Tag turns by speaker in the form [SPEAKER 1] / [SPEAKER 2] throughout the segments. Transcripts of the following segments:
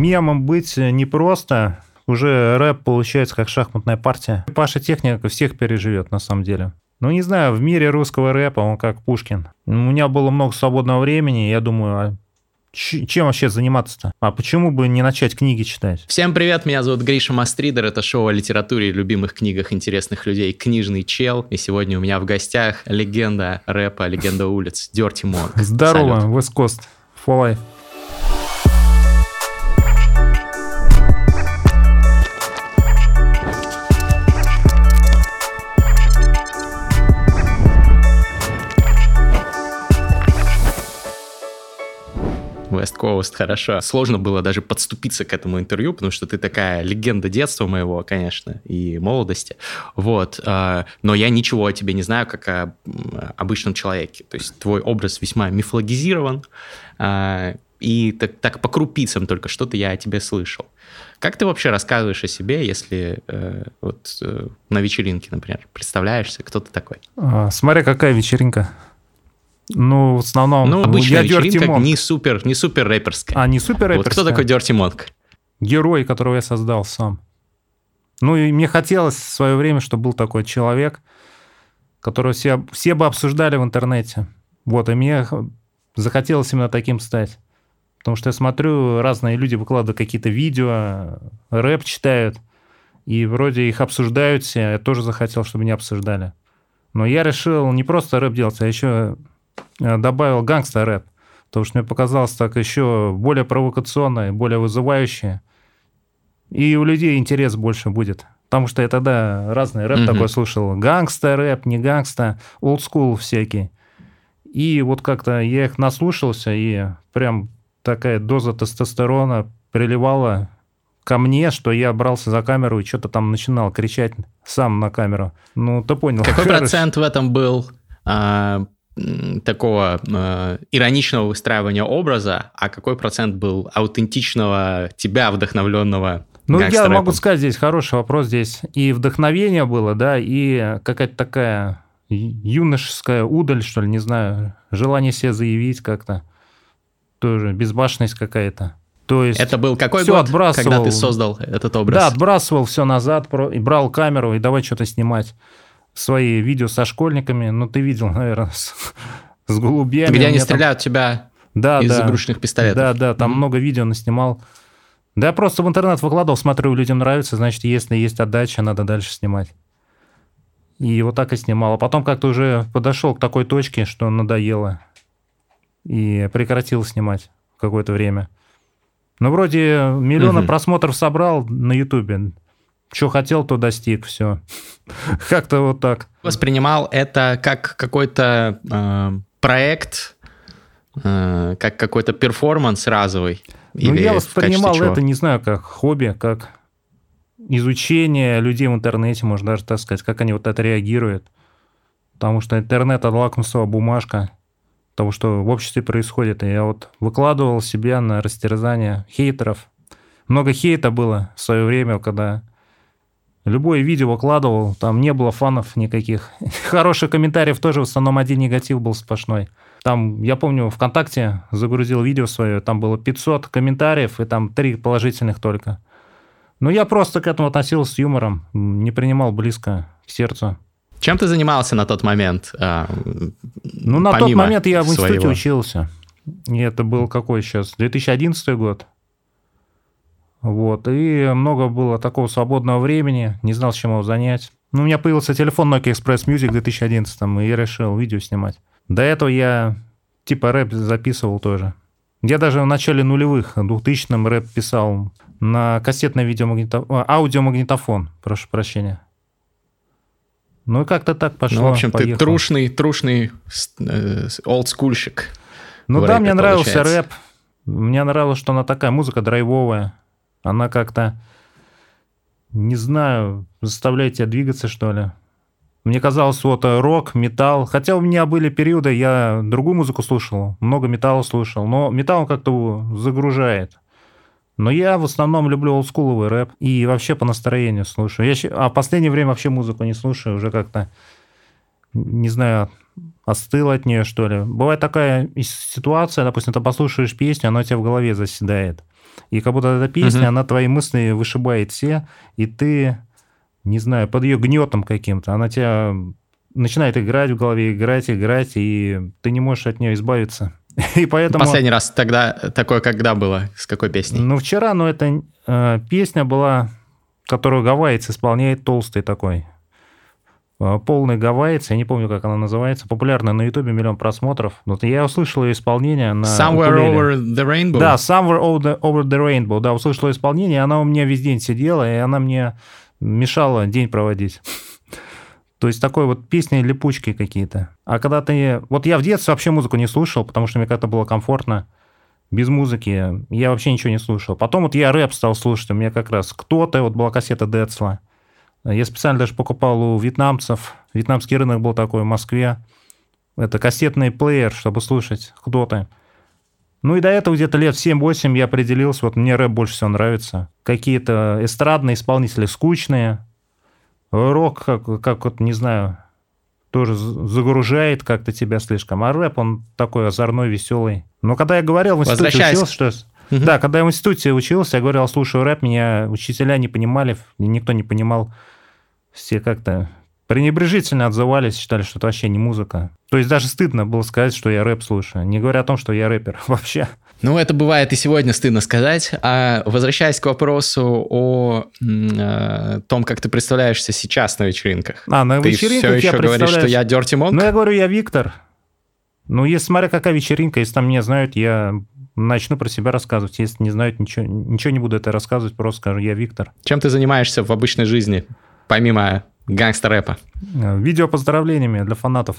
[SPEAKER 1] мемом быть непросто. Уже рэп получается как шахматная партия. Паша Техника всех переживет, на самом деле. Ну, не знаю, в мире русского рэпа он как Пушкин. У меня было много свободного времени, я думаю, а чем вообще заниматься-то? А почему бы не начать книги читать?
[SPEAKER 2] Всем привет, меня зовут Гриша Мастридер, это шоу о литературе и любимых книгах интересных людей «Книжный чел». И сегодня у меня в гостях легенда рэпа, легенда улиц, Дерти Монк.
[SPEAKER 1] Здорово, West Coast,
[SPEAKER 2] West Coast, хорошо. Сложно было даже подступиться к этому интервью, потому что ты такая легенда детства моего, конечно, и молодости. Вот. А, но я ничего о тебе не знаю, как о обычном человеке. То есть твой образ весьма мифологизирован, а, и так, так по крупицам только что-то я о тебе слышал. Как ты вообще рассказываешь о себе, если э, вот э, на вечеринке, например, представляешься, кто ты такой?
[SPEAKER 1] А, смотря какая вечеринка. Ну, в основном...
[SPEAKER 2] Ну, обычная я вечеринка не супер, не супер рэперская.
[SPEAKER 1] А, не супер рэперская?
[SPEAKER 2] Вот кто такой Dirty Monk?
[SPEAKER 1] Герой, которого я создал сам. Ну, и мне хотелось в свое время, чтобы был такой человек, которого все, все бы обсуждали в интернете. Вот, и мне захотелось именно таким стать. Потому что я смотрю, разные люди выкладывают какие-то видео, рэп читают, и вроде их обсуждают все. Я тоже захотел, чтобы меня обсуждали. Но я решил не просто рэп делать, а еще добавил гангстер-рэп, потому что мне показалось так еще более провокационное, более вызывающее. И у людей интерес больше будет. Потому что я тогда разный рэп mm-hmm. такой слушал. Гангстер-рэп, не гангстер, олдскул всякий. И вот как-то я их наслушался, и прям такая доза тестостерона приливала ко мне, что я брался за камеру и что-то там начинал кричать сам на камеру. Ну, ты понял.
[SPEAKER 2] Какой процент в этом был а, такого э, ироничного выстраивания образа, а какой процент был аутентичного тебя, вдохновленного
[SPEAKER 1] ну, я могу сказать, здесь хороший вопрос. Здесь и вдохновение было, да, и какая-то такая юношеская удаль, что ли, не знаю, желание себе заявить как-то. Тоже безбашенность какая-то. То есть
[SPEAKER 2] это был какой год, отбрасывал, когда ты создал этот образ?
[SPEAKER 1] Да, отбрасывал все назад, и брал камеру, и давай что-то снимать свои видео со школьниками, ну, ты видел, наверное, с, с голубями.
[SPEAKER 2] Где они стреляют там... тебя да, из да, игрушечных пистолетов.
[SPEAKER 1] Да, да, там mm-hmm. много видео наснимал. Да я просто в интернет выкладывал, смотрю, людям нравится, значит, если есть отдача, надо дальше снимать. И вот так и снимал. А потом как-то уже подошел к такой точке, что надоело. И прекратил снимать какое-то время. Ну, вроде миллиона угу. просмотров собрал на Ютубе. Что хотел, то достиг, все. Как-то вот так.
[SPEAKER 2] Воспринимал это как какой-то э, проект, э, как какой-то перформанс разовый?
[SPEAKER 1] Ну, я воспринимал это, не знаю, как хобби, как изучение людей в интернете, можно даже так сказать, как они вот это реагируют. Потому что интернет – это лакмусовая бумажка того, что в обществе происходит. И я вот выкладывал себя на растерзание хейтеров. Много хейта было в свое время, когда Любое видео выкладывал, там не было фанов никаких. Хороших комментариев тоже, в основном один негатив был сплошной. Там, я помню, ВКонтакте загрузил видео свое, там было 500 комментариев, и там 3 положительных только. Но я просто к этому относился с юмором, не принимал близко к сердцу.
[SPEAKER 2] Чем ты занимался на тот момент? А,
[SPEAKER 1] ну, на тот момент я в институте своего? учился. И это был какой сейчас? 2011 год. Вот, и много было такого свободного времени, не знал, чем его занять. Ну, у меня появился телефон Nokia Express Music в 2011, и я решил видео снимать. До этого я типа рэп записывал тоже. Я даже в начале нулевых, в 2000-м рэп писал на кассетный видеомагнитофон, аудиомагнитофон, прошу прощения. Ну и как-то так пошло.
[SPEAKER 2] Ну, в общем, поехал. ты трушный, трушный э, олдскульщик.
[SPEAKER 1] Ну да, мне получается. нравился рэп. Мне нравилось, что она такая музыка драйвовая. Она как-то, не знаю, заставляет тебя двигаться, что ли. Мне казалось, вот э, рок, металл. Хотя у меня были периоды, я другую музыку слушал, много металла слушал, но металл как-то загружает. Но я в основном люблю олдскуловый рэп и вообще по настроению слушаю. Я, а в последнее время вообще музыку не слушаю, уже как-то, не знаю, остыл от нее, что ли. Бывает такая ситуация, допустим, ты послушаешь песню, она у тебя в голове заседает. И как будто эта песня, угу. она твои мысли вышибает все, и ты, не знаю, под ее гнетом каким-то, она тебя начинает играть в голове, играть, играть, и ты не можешь от нее избавиться. И поэтому...
[SPEAKER 2] Последний раз тогда такое когда было? С какой песней?
[SPEAKER 1] Ну, вчера, но это э, песня была, которую гавайец исполняет, толстый такой. Э, полный гавайец, я не помню, как она называется, популярная на Ютубе, миллион просмотров. Вот я услышал ее исполнение на
[SPEAKER 2] Somewhere укулеле. Over the Rainbow?
[SPEAKER 1] Да, Somewhere over the, over the Rainbow, да, услышал ее исполнение, она у меня весь день сидела, и она мне мешала день проводить. То есть такой вот песни липучки какие-то. А когда ты... Вот я в детстве вообще музыку не слушал, потому что мне как-то было комфортно. Без музыки я вообще ничего не слушал. Потом вот я рэп стал слушать. У меня как раз кто-то, вот была кассета Децла. Я специально даже покупал у вьетнамцев. Вьетнамский рынок был такой в Москве. Это кассетный плеер, чтобы слушать кто-то. Ну и до этого где-то лет 7-8 я определился, вот мне рэп больше всего нравится. Какие-то эстрадные исполнители скучные, рок, как, как вот, не знаю, тоже загружает как-то тебя слишком. А рэп, он такой озорной, веселый. Но когда я говорил в институте учился, что... Угу. Да, когда я в институте учился, я говорил, слушаю рэп, меня учителя не понимали, никто не понимал. Все как-то пренебрежительно отзывались, считали, что это вообще не музыка. То есть даже стыдно было сказать, что я рэп слушаю, не говоря о том, что я рэпер вообще.
[SPEAKER 2] Ну, это бывает и сегодня стыдно сказать. А возвращаясь к вопросу о, о том, как ты представляешься сейчас на вечеринках.
[SPEAKER 1] А, на
[SPEAKER 2] ты
[SPEAKER 1] вечеринках
[SPEAKER 2] все еще
[SPEAKER 1] я
[SPEAKER 2] говоришь, что я Dirty Monk?
[SPEAKER 1] Ну, я говорю, я Виктор. Ну, если смотря какая вечеринка, если там меня знают, я начну про себя рассказывать. Если не знают, ничего, ничего не буду это рассказывать, просто скажу, я Виктор.
[SPEAKER 2] Чем ты занимаешься в обычной жизни, помимо гангстер-рэпа?
[SPEAKER 1] Видео поздравлениями для фанатов.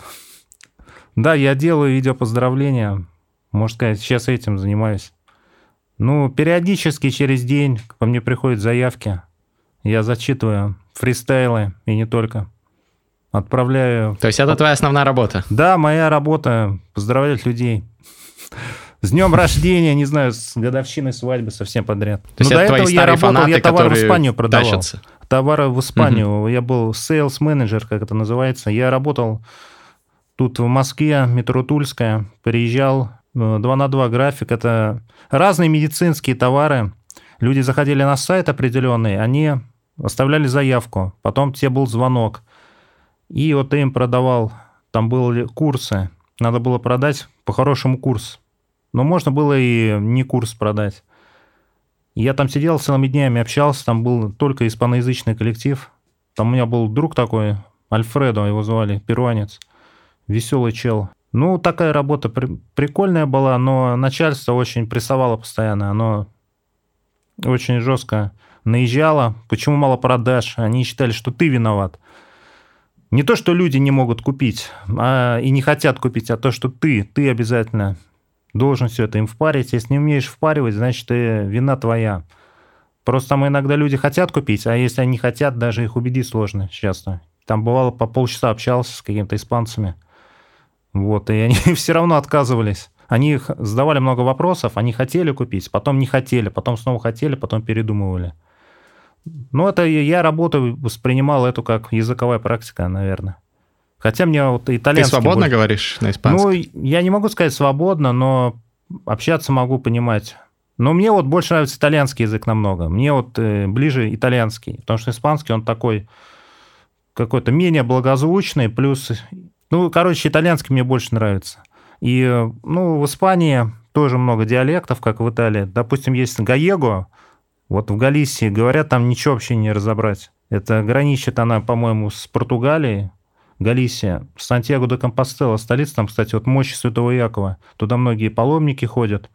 [SPEAKER 1] Да, я делаю видео поздравления можно сказать, сейчас этим занимаюсь. Ну, периодически через день ко мне приходят заявки. Я зачитываю фристайлы и не только. Отправляю...
[SPEAKER 2] То есть это твоя основная работа?
[SPEAKER 1] Да, моя работа – поздравлять людей. С днем рождения, не знаю, с годовщиной свадьбы, совсем подряд.
[SPEAKER 2] То
[SPEAKER 1] Но
[SPEAKER 2] это до этого я работал,
[SPEAKER 1] я товары в Испанию продавал.
[SPEAKER 2] Тащатся.
[SPEAKER 1] Товары в Испанию. Угу. Я был sales менеджер как это называется. Я работал тут в Москве, метро Тульская, приезжал 2 на 2 график. Это разные медицинские товары. Люди заходили на сайт определенный, они оставляли заявку, потом тебе был звонок. И вот ты им продавал, там были курсы, надо было продать по-хорошему курс. Но можно было и не курс продать. Я там сидел целыми днями, общался, там был только испаноязычный коллектив. Там у меня был друг такой, Альфредо его звали, перуанец, веселый чел. Ну, такая работа при- прикольная была, но начальство очень прессовало постоянно. Оно очень жестко наезжало. Почему мало продаж? Они считали, что ты виноват. Не то, что люди не могут купить а, и не хотят купить, а то, что ты, ты обязательно должен все это им впарить. Если не умеешь впаривать, значит, ты, вина твоя. Просто там иногда люди хотят купить, а если они хотят, даже их убедить сложно часто. Там бывало по полчаса общался с какими-то испанцами – вот, и они все равно отказывались. Они задавали много вопросов, они хотели купить, потом не хотели, потом снова хотели, потом передумывали. Ну, это я работу воспринимал эту как языковая практика, наверное. Хотя мне вот итальянский...
[SPEAKER 2] Ты свободно
[SPEAKER 1] больше...
[SPEAKER 2] говоришь на испанском?
[SPEAKER 1] Ну, я не могу сказать свободно, но общаться могу понимать. Но мне вот больше нравится итальянский язык намного. Мне вот э, ближе итальянский, потому что испанский, он такой какой-то менее благозвучный, плюс ну, короче, итальянский мне больше нравится. И, ну, в Испании тоже много диалектов, как в Италии. Допустим, есть Гаего, вот в Галисии, говорят, там ничего вообще не разобрать. Это граничит она, по-моему, с Португалией, Галисия, Сантьяго де Компостела, столица там, кстати, вот мощи Святого Якова. Туда многие паломники ходят.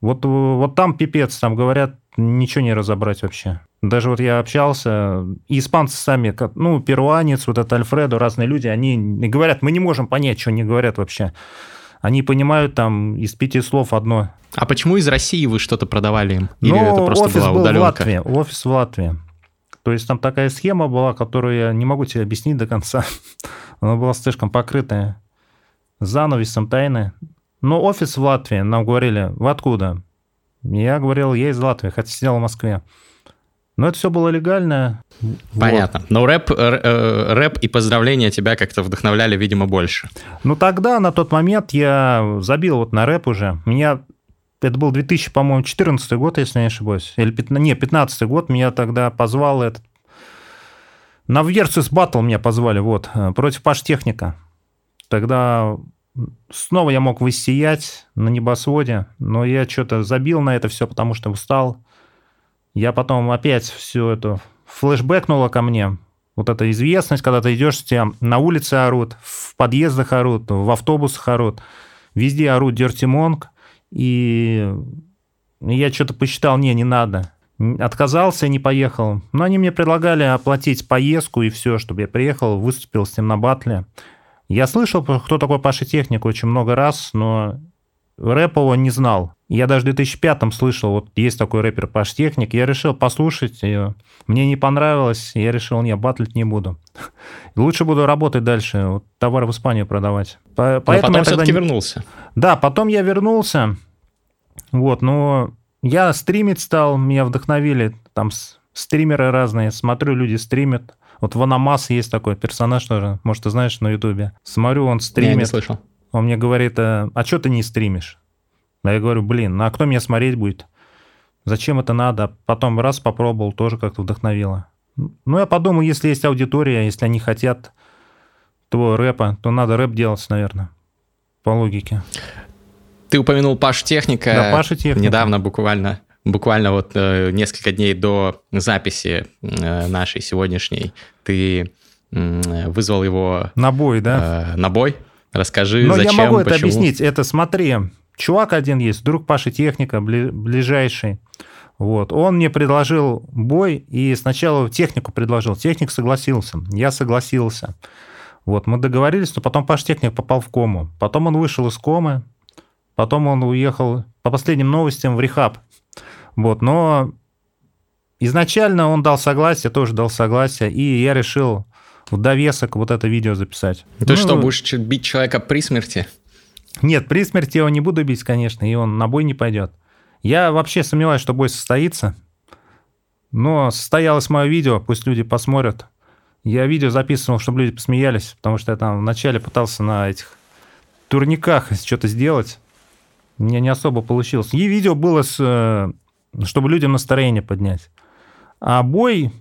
[SPEAKER 1] Вот, вот там пипец, там говорят, ничего не разобрать вообще. Даже вот я общался, и испанцы сами, ну, перуанец, вот этот Альфредо, разные люди, они говорят, мы не можем понять, что они говорят вообще. Они понимают там из пяти слов одно.
[SPEAKER 2] А почему из России вы что-то продавали им? Или
[SPEAKER 1] ну,
[SPEAKER 2] это просто
[SPEAKER 1] офис
[SPEAKER 2] была
[SPEAKER 1] был
[SPEAKER 2] удаленка?
[SPEAKER 1] в Латвии, офис в Латвии. То есть там такая схема была, которую я не могу тебе объяснить до конца. Она была слишком покрытая занавесом тайны. Но офис в Латвии, нам говорили, вы откуда? Я говорил, я из Латвии, хотя сидел в Москве. Но это все было легально.
[SPEAKER 2] Понятно. Вот. Но рэп, э, рэп и поздравления тебя как-то вдохновляли, видимо, больше.
[SPEAKER 1] Ну тогда, на тот момент, я забил вот на рэп уже. Меня это был 2000, по-моему, 14 год, если не ошибаюсь. Или 15, не, 15 год. Меня тогда позвал этот... На Versus Battle меня позвали, вот, э, против Паш Техника. Тогда снова я мог высиять на небосводе, но я что-то забил на это все, потому что устал. Я потом опять все это флешбэкнуло ко мне. Вот эта известность, когда ты идешь, тебя на улице орут, в подъездах орут, в автобусах орут, везде орут Dirty Monk, и я что-то посчитал, не, не надо. Отказался, не поехал. Но они мне предлагали оплатить поездку и все, чтобы я приехал, выступил с ним на батле. Я слышал, кто такой Паша Техник очень много раз, но рэп его не знал. Я даже в 2005-м слышал, вот есть такой рэпер Паш Техник, я решил послушать ее. Мне не понравилось, я решил, не, батлить не буду. Лучше буду работать дальше, вот, товары в Испанию продавать.
[SPEAKER 2] По- поэтому потом все-таки не... вернулся.
[SPEAKER 1] Да, потом я вернулся, вот, но я стримить стал, меня вдохновили, там стримеры разные, смотрю, люди стримят, вот Ванамас есть такой персонаж тоже, может, ты знаешь, на Ютубе. Смотрю, он стримит. Я
[SPEAKER 2] не слышал.
[SPEAKER 1] Он мне говорит, а, а что ты не стримишь? А я говорю, блин, ну а кто меня смотреть будет? Зачем это надо? Потом раз попробовал, тоже как-то вдохновило. Ну, я подумал, если есть аудитория, если они хотят твоего рэпа, то надо рэп делать, наверное, по логике.
[SPEAKER 2] Ты упомянул Паш Техника.
[SPEAKER 1] Да, Паша Техника.
[SPEAKER 2] Недавно буквально буквально вот э, несколько дней до записи э, нашей сегодняшней ты э, вызвал его...
[SPEAKER 1] На бой, да?
[SPEAKER 2] Э, на бой. Расскажи,
[SPEAKER 1] Но
[SPEAKER 2] зачем,
[SPEAKER 1] я могу
[SPEAKER 2] почему.
[SPEAKER 1] это объяснить. Это смотри, чувак один есть, друг Паши Техника, бли, ближайший. Вот. Он мне предложил бой, и сначала технику предложил. Техник согласился, я согласился. Вот, мы договорились, но потом Паш Техник попал в кому. Потом он вышел из комы, потом он уехал, по последним новостям, в рехаб. Вот, но изначально он дал согласие, тоже дал согласие, и я решил в довесок вот это видео записать.
[SPEAKER 2] Ты ну, что, будешь бить человека при смерти?
[SPEAKER 1] Нет, при смерти я его не буду бить, конечно, и он на бой не пойдет. Я вообще сомневаюсь, что бой состоится. Но состоялось мое видео, пусть люди посмотрят. Я видео записывал, чтобы люди посмеялись, потому что я там вначале пытался на этих турниках что-то сделать. Мне не особо получилось. И видео было с э, чтобы людям настроение поднять. А бой,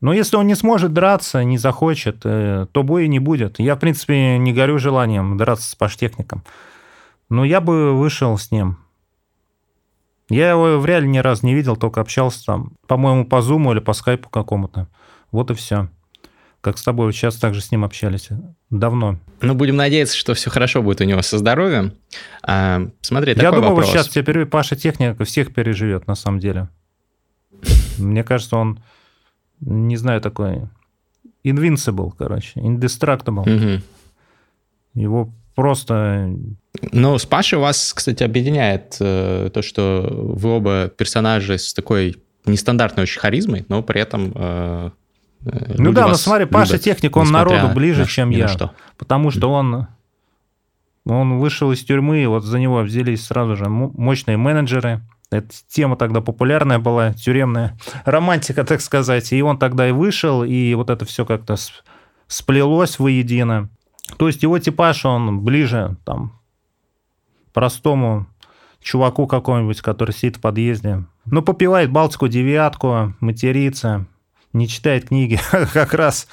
[SPEAKER 1] ну, если он не сможет драться, не захочет, э, то боя не будет. Я, в принципе, не горю желанием драться с паштехником. Но я бы вышел с ним. Я его в реале ни разу не видел, только общался там, по-моему, по зуму или по скайпу какому-то. Вот и все как с тобой сейчас также с ним общались давно.
[SPEAKER 2] Ну, будем надеяться, что все хорошо будет у него со здоровьем. А, смотри, такой
[SPEAKER 1] Я думаю,
[SPEAKER 2] вопрос.
[SPEAKER 1] сейчас теперь Паша Техника всех переживет, на самом деле. Мне кажется, он, не знаю, такой invincible, короче, indestructible. Его просто...
[SPEAKER 2] Ну, с Пашей вас, кстати, объединяет э, то, что вы оба персонажи с такой нестандартной очень харизмой, но при этом э,
[SPEAKER 1] ну да, но смотри, Паша Техник, он народу ближе, на, чем я. Что. Потому что он, он вышел из тюрьмы, и вот за него взялись сразу же мощные менеджеры. Эта тема тогда популярная была, тюремная романтика, так сказать. И он тогда и вышел, и вот это все как-то сплелось воедино. То есть его типаж, он ближе там простому чуваку какому-нибудь, который сидит в подъезде. Ну, попивает Балтику девятку, матерится, не читает книги, как раз.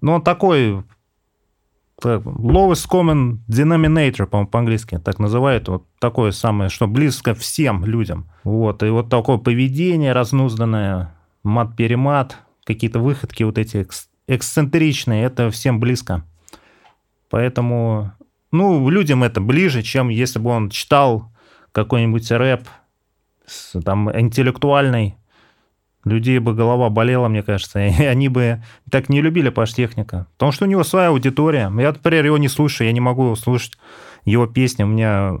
[SPEAKER 1] Ну, он такой lowest common denominator, по-моему, по-английски так называют, вот такое самое, что близко всем людям. Вот, и вот такое поведение разнузданное, мат-перемат, какие-то выходки вот эти эксцентричные, это всем близко. Поэтому, ну, людям это ближе, чем если бы он читал какой-нибудь рэп, там, интеллектуальный, людей бы голова болела, мне кажется, и они бы так не любили Паштехника. Потому что у него своя аудитория. Я, например, его не слушаю, я не могу слушать его песни, у меня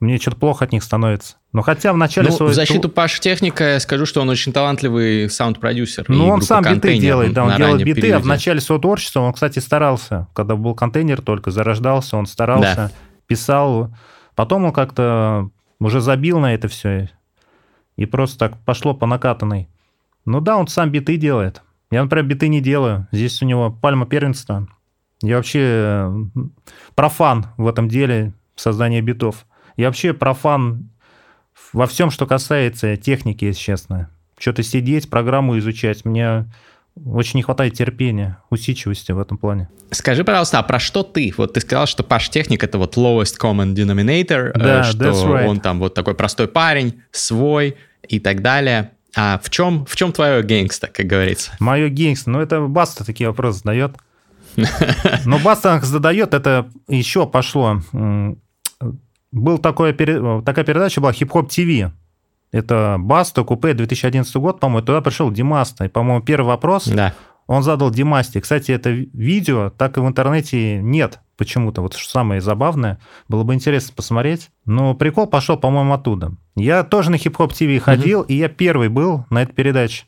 [SPEAKER 1] мне что-то плохо от них становится. Но хотя в начале
[SPEAKER 2] ну, своей... в защиту Паш Техника я скажу, что он очень талантливый саунд-продюсер.
[SPEAKER 1] Ну, он сам биты делает, да, он делает биты, периоде. а в начале своего творчества он, кстати, старался. Когда был контейнер только зарождался, он старался, да. писал. Потом он как-то уже забил на это все. И просто так пошло по накатанной. Ну да, он сам биты делает. Я, например, биты не делаю. Здесь у него пальма первенства. Я вообще э, профан в этом деле создания битов. Я вообще профан во всем, что касается техники, если честно. Что-то сидеть, программу изучать, мне очень не хватает терпения, усидчивости в этом плане.
[SPEAKER 2] Скажи, пожалуйста, а про что ты? Вот ты сказал, что Паш Техник — это вот lowest common denominator, да, что right. он там вот такой простой парень, свой и так далее. А в чем, в чем твое gangsta, как говорится?
[SPEAKER 1] Мое gangsta? Ну, это Баста такие вопросы задает. Но Баста задает, это еще пошло. Был такой, такая передача была Хип-Хоп ТВ. Это Баста, Купе, 2011 год, по-моему, туда пришел Димаста. И, по-моему, первый вопрос да. он задал Димасте. Кстати, это видео так и в интернете нет почему-то. Вот что самое забавное. Было бы интересно посмотреть. Но прикол пошел, по-моему, оттуда. Я тоже на хип-хоп ТВ ходил, и я первый был на этой передаче.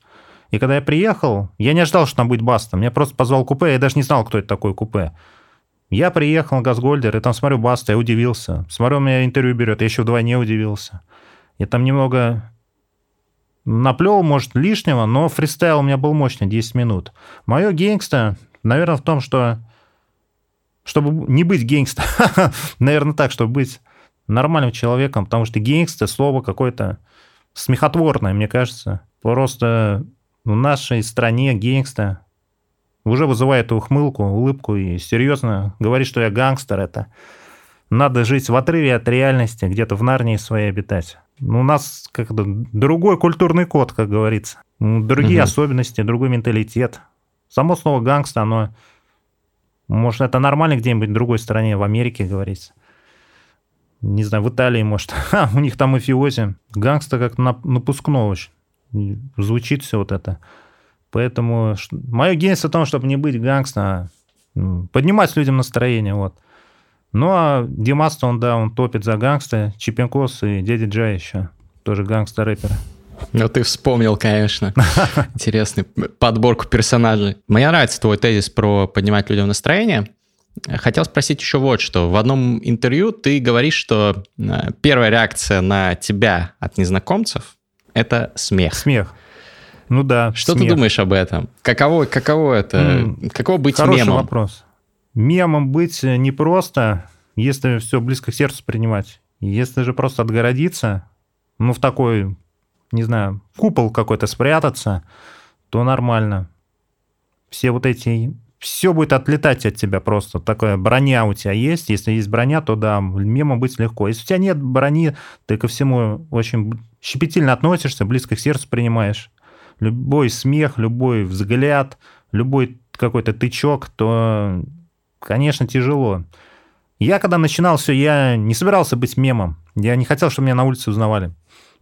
[SPEAKER 1] И когда я приехал, я не ожидал, что там будет Баста. Меня просто позвал Купе, я даже не знал, кто это такой Купе. Я приехал на Газгольдер, и там смотрю Баста, я удивился. Смотрю, у меня интервью берет, я еще вдвойне удивился. Я там немного наплел, может, лишнего, но фристайл у меня был мощный, 10 минут. Мое gangsta, наверное, в том, что чтобы не быть gangsta, наверное, так, чтобы быть нормальным человеком, потому что gangsta слово какое-то смехотворное, мне кажется. Просто в нашей стране gangsta уже вызывает ухмылку, улыбку и серьезно говорит, что я гангстер, это надо жить в отрыве от реальности, где-то в Нарнии своей обитать. У нас как-то другой культурный код, как говорится. Другие угу. особенности, другой менталитет. Само слово гангста, оно... Может, это нормально где-нибудь в другой стране, в Америке, говорится. Не знаю, в Италии, может. у них там мафиози. Гангста как напускно очень. Звучит все вот это. Поэтому мое gangsta в том, чтобы не быть гангста, а поднимать людям настроение, вот. Ну, а Димас, он, да, он топит за гангста, Чипинкос и Дядя Джай еще, тоже гангста-рэпер.
[SPEAKER 2] Ну, ты вспомнил, конечно. Интересный подборку персонажей. Мне нравится твой тезис про поднимать людям настроение. Хотел спросить еще вот что. В одном интервью ты говоришь, что э, первая реакция на тебя от незнакомцев — это смех.
[SPEAKER 1] Смех. Ну да.
[SPEAKER 2] Что смех. ты думаешь об этом? Каково, каково это? Mm, каково быть
[SPEAKER 1] хороший
[SPEAKER 2] мемом?
[SPEAKER 1] вопрос мемом быть непросто, если все близко к сердцу принимать. Если же просто отгородиться, ну, в такой, не знаю, купол какой-то спрятаться, то нормально. Все вот эти... Все будет отлетать от тебя просто. Такая броня у тебя есть. Если есть броня, то да, мемом быть легко. Если у тебя нет брони, ты ко всему очень щепетильно относишься, близко к сердцу принимаешь. Любой смех, любой взгляд, любой какой-то тычок, то конечно, тяжело. Я, когда начинал все, я не собирался быть мемом. Я не хотел, чтобы меня на улице узнавали.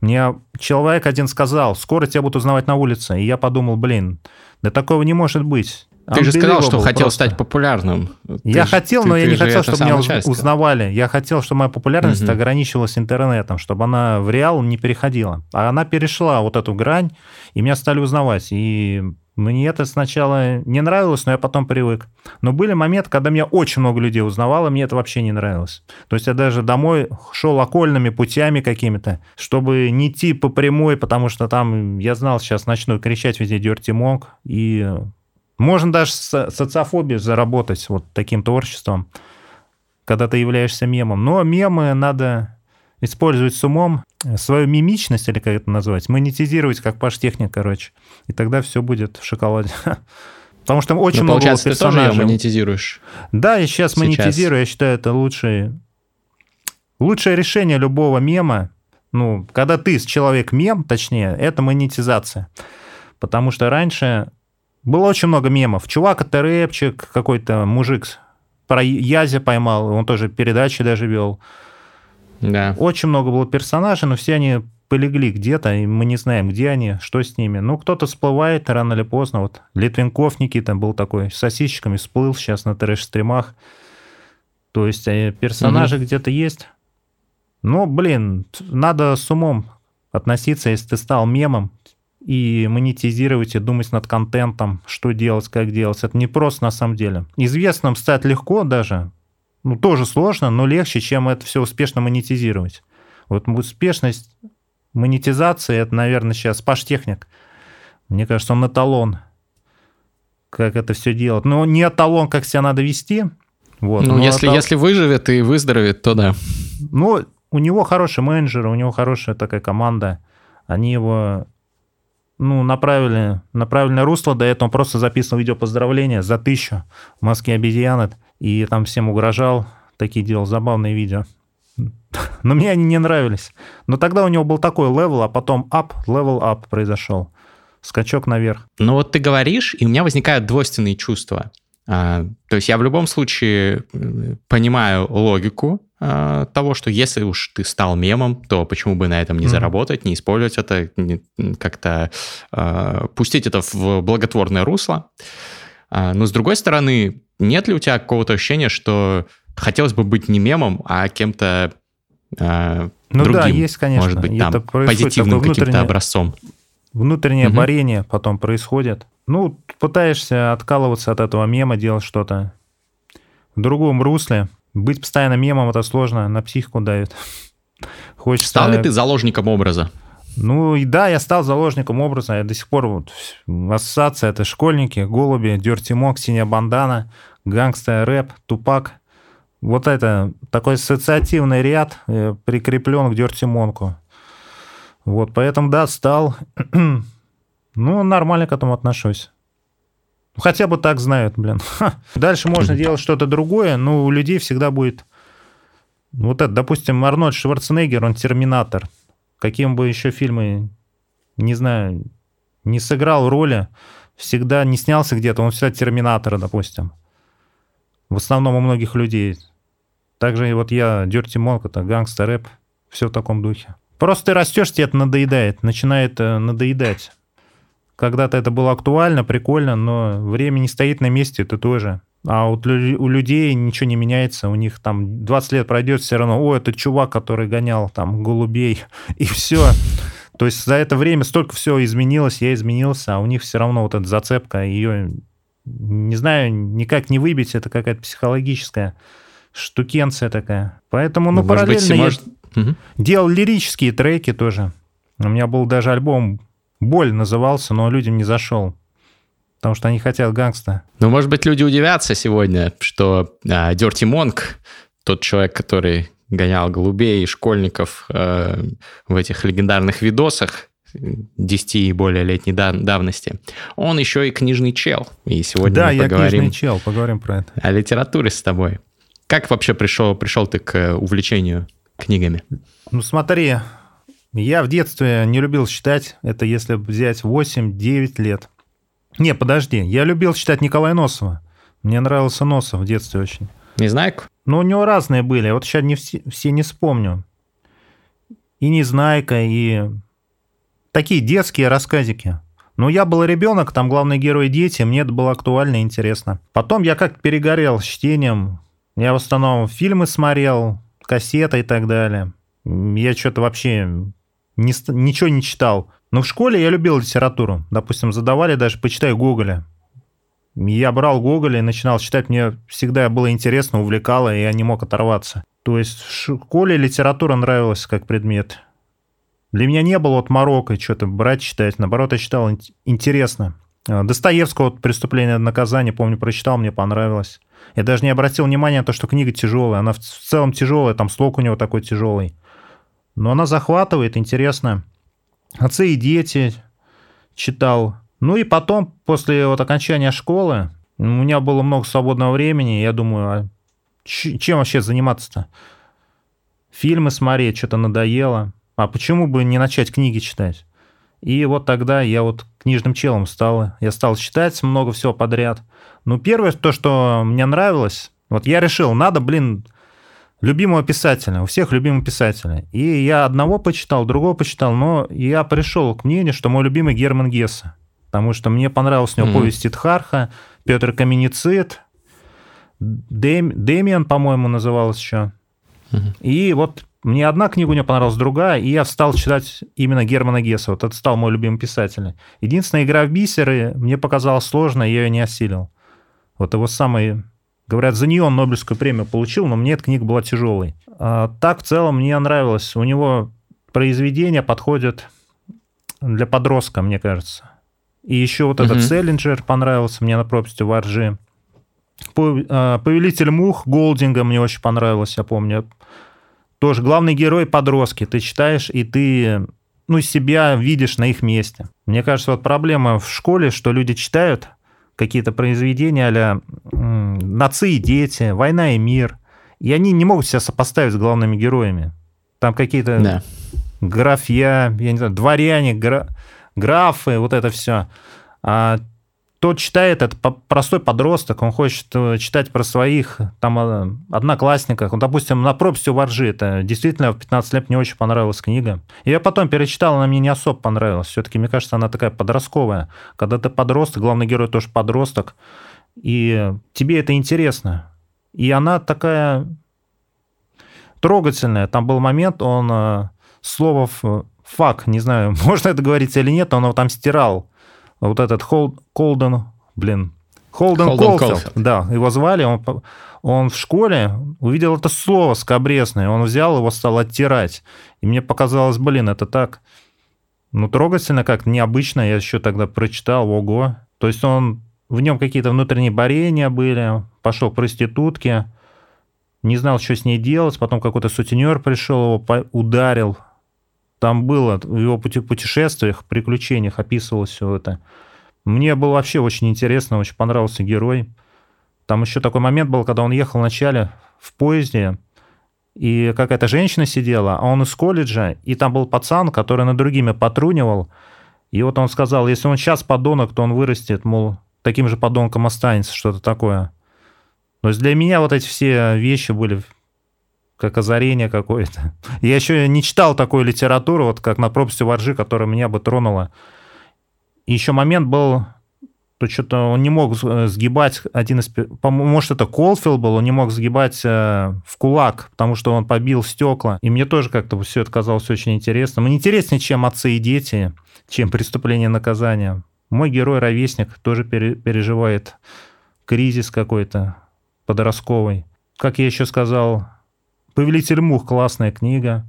[SPEAKER 1] Мне человек один сказал, скоро тебя будут узнавать на улице. И я подумал, блин, да такого не может быть.
[SPEAKER 2] Ты же сказал, что хотел просто. стать популярным.
[SPEAKER 1] Я ты хотел, ж, но ты, я ты не хотел, чтобы меня часть узнавали. Я хотел, чтобы моя популярность угу. ограничивалась интернетом, чтобы она в реал не переходила. А она перешла вот эту грань, и меня стали узнавать. И мне это сначала не нравилось, но я потом привык. Но были моменты, когда меня очень много людей узнавало, мне это вообще не нравилось. То есть я даже домой шел окольными путями какими-то, чтобы не идти по прямой, потому что там, я знал, сейчас начну кричать везде «Дерти Монг», и можно даже социофобию заработать вот таким творчеством, когда ты являешься мемом. Но мемы надо использовать с умом, э, свою мимичность, или как это назвать, монетизировать как паш-техник, короче. И тогда все будет в шоколаде. Потому что очень
[SPEAKER 2] Но,
[SPEAKER 1] много
[SPEAKER 2] персонажей. ты тоже ее монетизируешь?
[SPEAKER 1] Да, я сейчас, сейчас монетизирую. Я считаю, это лучшее, лучшее решение любого мема. Ну, когда ты с человек мем, точнее, это монетизация. Потому что раньше было очень много мемов. Чувак, это рэпчик, какой-то мужик про Язя поймал, он тоже передачи даже вел.
[SPEAKER 2] Да.
[SPEAKER 1] Очень много было персонажей, но все они полегли где-то, и мы не знаем, где они, что с ними. Ну, кто-то всплывает рано или поздно. Вот Литвинков Никита был такой, с сосисчиками всплыл сейчас на трэш-стримах. То есть э, персонажи угу. где-то есть. Но, блин, надо с умом относиться, если ты стал мемом, и монетизировать, и думать над контентом, что делать, как делать. Это не просто на самом деле. Известным стать легко даже, ну, тоже сложно, но легче, чем это все успешно монетизировать. Вот успешность монетизации, это, наверное, сейчас Паш-техник. Мне кажется, он эталон, как это все делать. Но не эталон, как себя надо вести. Вот,
[SPEAKER 2] ну, если, это... если выживет и выздоровеет, то да.
[SPEAKER 1] Ну, у него хороший менеджер, у него хорошая такая команда. Они его ну, направили на правильное русло. До этого он просто записывал видео поздравления за тысячу в маске обезьяны. И там всем угрожал. Такие делал забавные видео. Но мне они не нравились. Но тогда у него был такой level, а потом up, level up произошел. Скачок наверх.
[SPEAKER 2] Ну вот ты говоришь, и у меня возникают двойственные чувства. А, то есть я в любом случае понимаю логику а, того, что если уж ты стал мемом, то почему бы на этом не mm-hmm. заработать, не использовать это, как-то а, пустить это в благотворное русло. Но с другой стороны, нет ли у тебя какого-то ощущения, что хотелось бы быть не мемом, а кем-то
[SPEAKER 1] ну другим, да, есть, конечно.
[SPEAKER 2] Может быть, там, позитивным каким-то образцом.
[SPEAKER 1] Внутреннее угу. борение потом происходит. Ну, пытаешься откалываться от этого мема, делать что-то в другом русле. Быть постоянно мемом это сложно, на психику давит.
[SPEAKER 2] Хочется... Стал ли ты заложником образа?
[SPEAKER 1] Ну и да, я стал заложником образа. Я до сих пор вот ассоциация это школьники, голуби, Дерти Мок, синяя бандана, гангста, рэп, тупак. Вот это такой ассоциативный ряд э, прикреплен к Дерти Монку. Вот, поэтому, да, стал. ну, нормально к этому отношусь. Хотя бы так знают, блин. Дальше можно делать что-то другое, но у людей всегда будет... Вот это, допустим, Арнольд Шварценеггер, он терминатор. Каким бы еще фильмы, не знаю, не сыграл роли, всегда не снялся где-то, он всегда терминатор, допустим. В основном у многих людей. Также и вот я, Дерти Монк, это гангстер рэп, все в таком духе. Просто ты растешь, тебе это надоедает, начинает э, надоедать. Когда-то это было актуально, прикольно, но время не стоит на месте, это тоже. А вот у людей ничего не меняется, у них там 20 лет пройдет, все равно, о, это чувак, который гонял там голубей, и все. То есть за это время столько всего изменилось, я изменился, а у них все равно вот эта зацепка, ее, не знаю, никак не выбить, это какая-то психологическая штукенция такая. Поэтому, ну, ну параллельно быть, я... может. Делал лирические треки тоже. У меня был даже альбом «Боль» назывался, но людям не зашел. Потому что они хотят гангста.
[SPEAKER 2] Ну, может быть, люди удивятся сегодня, что а, Dirty Monk, тот человек, который гонял голубей и школьников э, в этих легендарных видосах 10 и более летней давности, он еще и книжный чел. И сегодня
[SPEAKER 1] да,
[SPEAKER 2] мы поговорим...
[SPEAKER 1] я книжный чел, поговорим про это.
[SPEAKER 2] О литературе с тобой. Как вообще пришел, пришел ты к увлечению книгами?
[SPEAKER 1] Ну смотри, я в детстве не любил читать, это если взять 8-9 лет. Не, подожди, я любил читать Николая Носова. Мне нравился Носов в детстве очень.
[SPEAKER 2] Незнайку?
[SPEAKER 1] Ну, у него разные были, вот сейчас не все, все не вспомню. И Незнайка, и такие детские рассказики. Но я был ребенок, там главные герои дети, мне это было актуально и интересно. Потом я как-то перегорел с чтением. Я в основном фильмы смотрел, кассета и так далее. Я что-то вообще не, ничего не читал. Но в школе я любил литературу. Допустим, задавали даже «почитай Гоголя». Я брал Гоголя и начинал читать. Мне всегда было интересно, увлекало, и я не мог оторваться. То есть в школе литература нравилась как предмет. Для меня не было вот Марокко что-то брать, читать. Наоборот, я читал интересно. А, Достоевского вот «Преступление и наказание», помню, прочитал, мне понравилось. Я даже не обратил внимания на то, что книга тяжелая. Она в целом тяжелая, там слог у него такой тяжелый. Но она захватывает, интересно. Отцы и дети читал. Ну и потом, после вот окончания школы, у меня было много свободного времени, я думаю, а чем вообще заниматься-то? Фильмы смотреть, что-то надоело. А почему бы не начать книги читать? И вот тогда я вот книжным челом стал. Я стал читать много всего подряд. Ну, первое, то, что мне нравилось, вот я решил, надо, блин, любимого писателя, у всех любимого писателя. И я одного почитал, другого почитал, но я пришел к мнению, что мой любимый Герман Гесса. Потому что мне понравилась у него mm-hmm. повесть Титхарха, Петр Каменицид, Дэм, Дэмиан, по-моему, называлась еще. Mm-hmm. И вот мне одна книга у него понравилась, другая, и я стал читать именно Германа Гесса. Вот это стал мой любимый писатель. Единственная игра в бисеры мне показалась сложной, я ее не осилил. Вот его самый... Говорят, за нее он Нобелевскую премию получил, но мне эта книга была тяжелой. А так, в целом, мне нравилось. У него произведения подходят для подростка, мне кажется. И еще вот этот Селлинджер понравился мне на пропасти Варжи. А, Повелитель мух Голдинга мне очень понравилось, я помню тоже главный герой подростки. Ты читаешь, и ты ну, себя видишь на их месте. Мне кажется, вот проблема в школе, что люди читают какие-то произведения а «Нации и дети», «Война и мир», и они не могут себя сопоставить с главными героями. Там какие-то да. графья, я не знаю, дворяне, гра... графы, вот это все. А тот читает, это простой подросток, он хочет э, читать про своих там э, одноклассников. Он, допустим, на пропасти у воржи, это действительно в 15 лет мне очень понравилась книга. Я потом перечитал, она мне не особо понравилась. Все-таки, мне кажется, она такая подростковая. Когда ты подросток, главный герой тоже подросток, и тебе это интересно. И она такая трогательная. Там был момент, он э, слово фак, не знаю, можно это говорить или нет, он его там стирал. Вот этот Холд, Колден, блин, Холден, Холден Колфилд, да, его звали, он, он в школе увидел это слово скобрезное, он взял его, стал оттирать. И мне показалось, блин, это так, ну, трогательно как необычно, я еще тогда прочитал, ого. То есть он, в нем какие-то внутренние борения были, пошел к проститутке, не знал, что с ней делать, потом какой-то сутенер пришел, его ударил. Там было в его путешествиях, приключениях описывалось все это. Мне было вообще очень интересно, очень понравился герой. Там еще такой момент был, когда он ехал вначале в поезде, и какая-то женщина сидела, а он из колледжа, и там был пацан, который над другими потрунивал. И вот он сказал, если он сейчас подонок, то он вырастет, мол, таким же подонком останется, что-то такое. То есть для меня вот эти все вещи были как озарение какое-то. Я еще не читал такую литературу, вот как «На пропасти воржи», которая меня бы тронула. И еще момент был, то что-то он не мог сгибать один из... Может, это Колфилд был, он не мог сгибать э, в кулак, потому что он побил стекла. И мне тоже как-то все это казалось очень интересным. И интереснее, чем «Отцы и дети», чем «Преступление и наказание». Мой герой-ровесник тоже переживает кризис какой-то, подростковый. Как я еще сказал, «Повелитель мух» классная книга.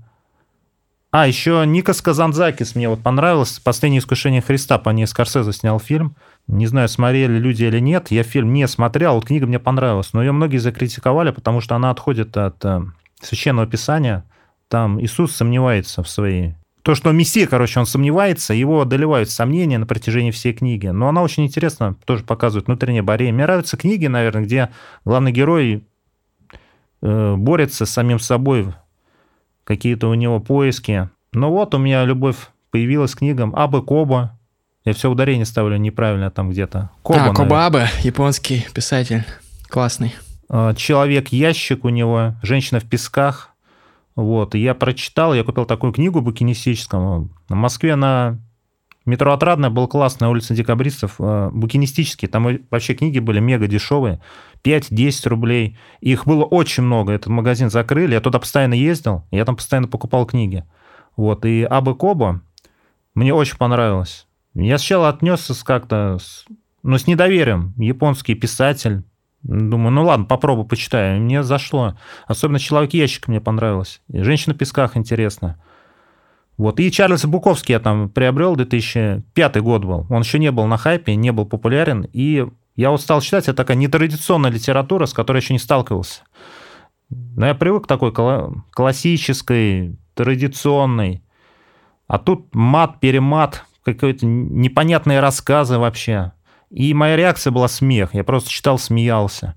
[SPEAKER 1] А, еще Никос Казанзакис мне вот понравилось. «Последнее искушение Христа», по ней Скорсезе снял фильм. Не знаю, смотрели люди или нет. Я фильм не смотрел, вот книга мне понравилась. Но ее многие закритиковали, потому что она отходит от э, Священного Писания. Там Иисус сомневается в своей то, что Мессия, короче, он сомневается, его одолевают сомнения на протяжении всей книги. Но она очень интересно тоже показывает внутреннее борение. Мне нравятся книги, наверное, где главный герой борется с самим собой, какие-то у него поиски. Но вот у меня любовь появилась к книгам Абы Коба. Я все ударение ставлю неправильно там где-то.
[SPEAKER 3] Коба, а, Коба Абы, японский писатель. Классный.
[SPEAKER 1] Э, Человек-ящик у него, Женщина в песках. Вот, я прочитал, я купил такую книгу букинистическую. В Москве на метро Отрадная был классная улица декабристов, э, букинистические. Там вообще книги были мега дешевые, 5-10 рублей. Их было очень много. Этот магазин закрыли, я туда постоянно ездил, я там постоянно покупал книги. Вот, и Абы Коба мне очень понравилось. Я сначала отнесся как-то, ну, с недоверием. Японский писатель, Думаю, ну ладно, попробую, почитаю. Мне зашло. Особенно «Человек-ящик» мне понравилось. «Женщина в песках» интересно. Вот. И Чарльз Буковский я там приобрел, 2005 год был. Он еще не был на хайпе, не был популярен. И я вот стал читать, это такая нетрадиционная литература, с которой еще не сталкивался. Но я привык к такой классической, традиционной. А тут мат, перемат, какие-то непонятные рассказы вообще. И моя реакция была смех. Я просто читал, смеялся.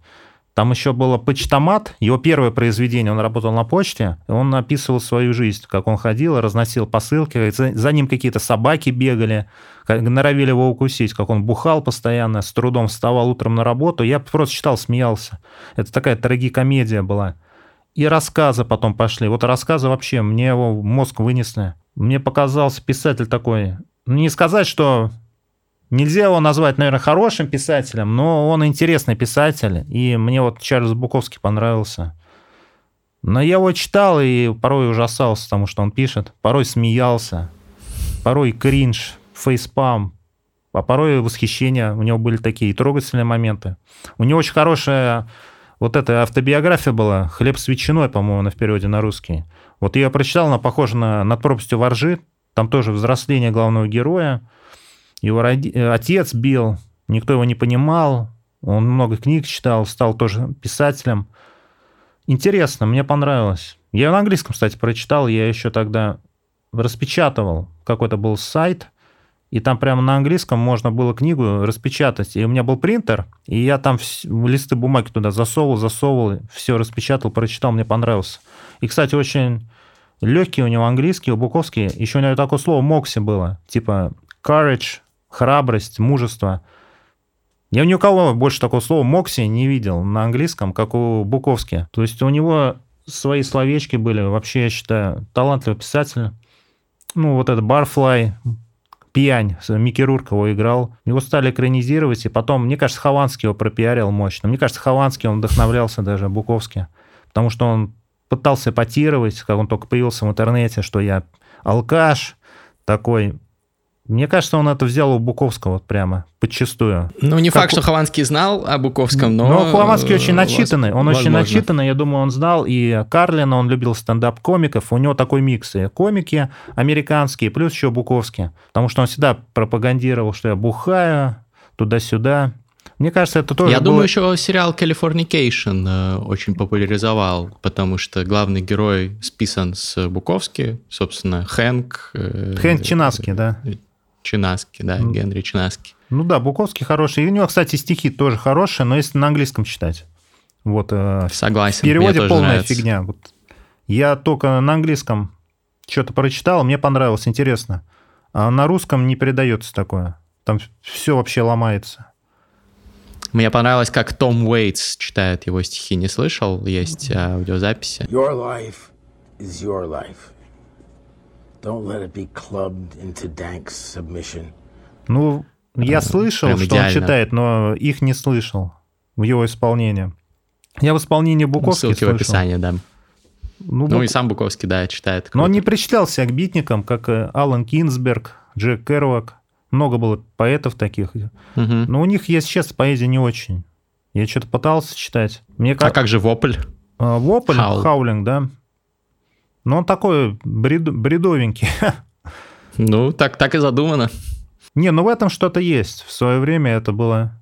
[SPEAKER 1] Там еще было «Почтомат», его первое произведение, он работал на почте, он описывал свою жизнь, как он ходил, разносил посылки, за ним какие-то собаки бегали, норовили его укусить, как он бухал постоянно, с трудом вставал утром на работу. Я просто читал, смеялся. Это такая трагикомедия была. И рассказы потом пошли. Вот рассказы вообще, мне его мозг вынесли. Мне показался писатель такой, ну, не сказать, что Нельзя его назвать, наверное, хорошим писателем, но он интересный писатель, и мне вот Чарльз Буковский понравился. Но я его читал и порой ужасался тому, что он пишет, порой смеялся, порой кринж, фейспам, а порой восхищение. У него были такие трогательные моменты. У него очень хорошая вот эта автобиография была «Хлеб с ветчиной», по-моему, на в переводе на русский. Вот я прочитал, она похожа на «Над пропастью воржи». Там тоже взросление главного героя – его роди... Э, отец бил, никто его не понимал, он много книг читал, стал тоже писателем. Интересно, мне понравилось. Я на английском, кстати, прочитал, я еще тогда распечатывал. Какой-то был сайт, и там прямо на английском можно было книгу распечатать. И у меня был принтер, и я там листы бумаги туда засовывал, засовывал, все распечатал, прочитал, мне понравился. И, кстати, очень легкий у него английский, у Буковский. Еще у него такое слово «мокси» было, типа courage, храбрость, мужество. Я ни у кого больше такого слова «мокси» не видел на английском, как у Буковски. То есть у него свои словечки были. Вообще, я считаю, талантливый писатель. Ну, вот этот Barfly, Пьянь, Микки Рурк его играл. Его стали экранизировать, и потом, мне кажется, Хованский его пропиарил мощно. Мне кажется, Хованский, он вдохновлялся даже Буковски, потому что он пытался эпатировать, как он только появился в интернете, что я алкаш такой, мне кажется, он это взял у Буковского вот прямо, подчастую.
[SPEAKER 3] Ну, не как факт, что Хованский знал о Буковском, но...
[SPEAKER 1] Но Хованский очень начитанный, он возможно. очень начитанный, я думаю, он знал, и Карлина, он любил стендап-комиков, у него такой микс, и комики американские, плюс еще Буковский, потому что он всегда пропагандировал, что я бухаю, туда-сюда, мне кажется, это тоже
[SPEAKER 2] Я
[SPEAKER 1] было...
[SPEAKER 2] думаю, еще сериал Californication э, очень популяризовал, потому что главный герой списан с Буковски, собственно, Хэнк.
[SPEAKER 1] Э, Хэнк Чинаски, да.
[SPEAKER 2] Чинаски, да, ну, Генри Чинаски.
[SPEAKER 1] Ну да, Буковский хороший. И у него, кстати, стихи тоже хорошие, но если на английском читать. Вот,
[SPEAKER 2] э, Согласен. В
[SPEAKER 1] переводе полная нравится. фигня. Вот. Я только на английском что-то прочитал, мне понравилось, интересно. А на русском не передается такое. Там все вообще ломается.
[SPEAKER 2] Мне понравилось, как Том Уэйтс читает его стихи. Не слышал? Есть аудиозаписи. Your life is your life.
[SPEAKER 1] Ну, я слышал, Прям что идеально. он читает, но их не слышал в его исполнении. Я в исполнении Буковски
[SPEAKER 2] Ссылки слышал. в описании, да. Ну, ну Бук... и сам Буковский, да, читает.
[SPEAKER 1] Но он не причислялся к битникам, как э, Алан Кинсберг, Джек Керуак. Много было поэтов таких. Угу. Но у них, если честно, поэзия не очень. Я что-то пытался читать.
[SPEAKER 2] Мне как... А как же Вопль?
[SPEAKER 1] А, Вопль, Хаул. Хаулинг, да. Но он такой бред... бредовенький.
[SPEAKER 2] Ну, так, так и задумано.
[SPEAKER 1] Не, ну в этом что-то есть. В свое время это было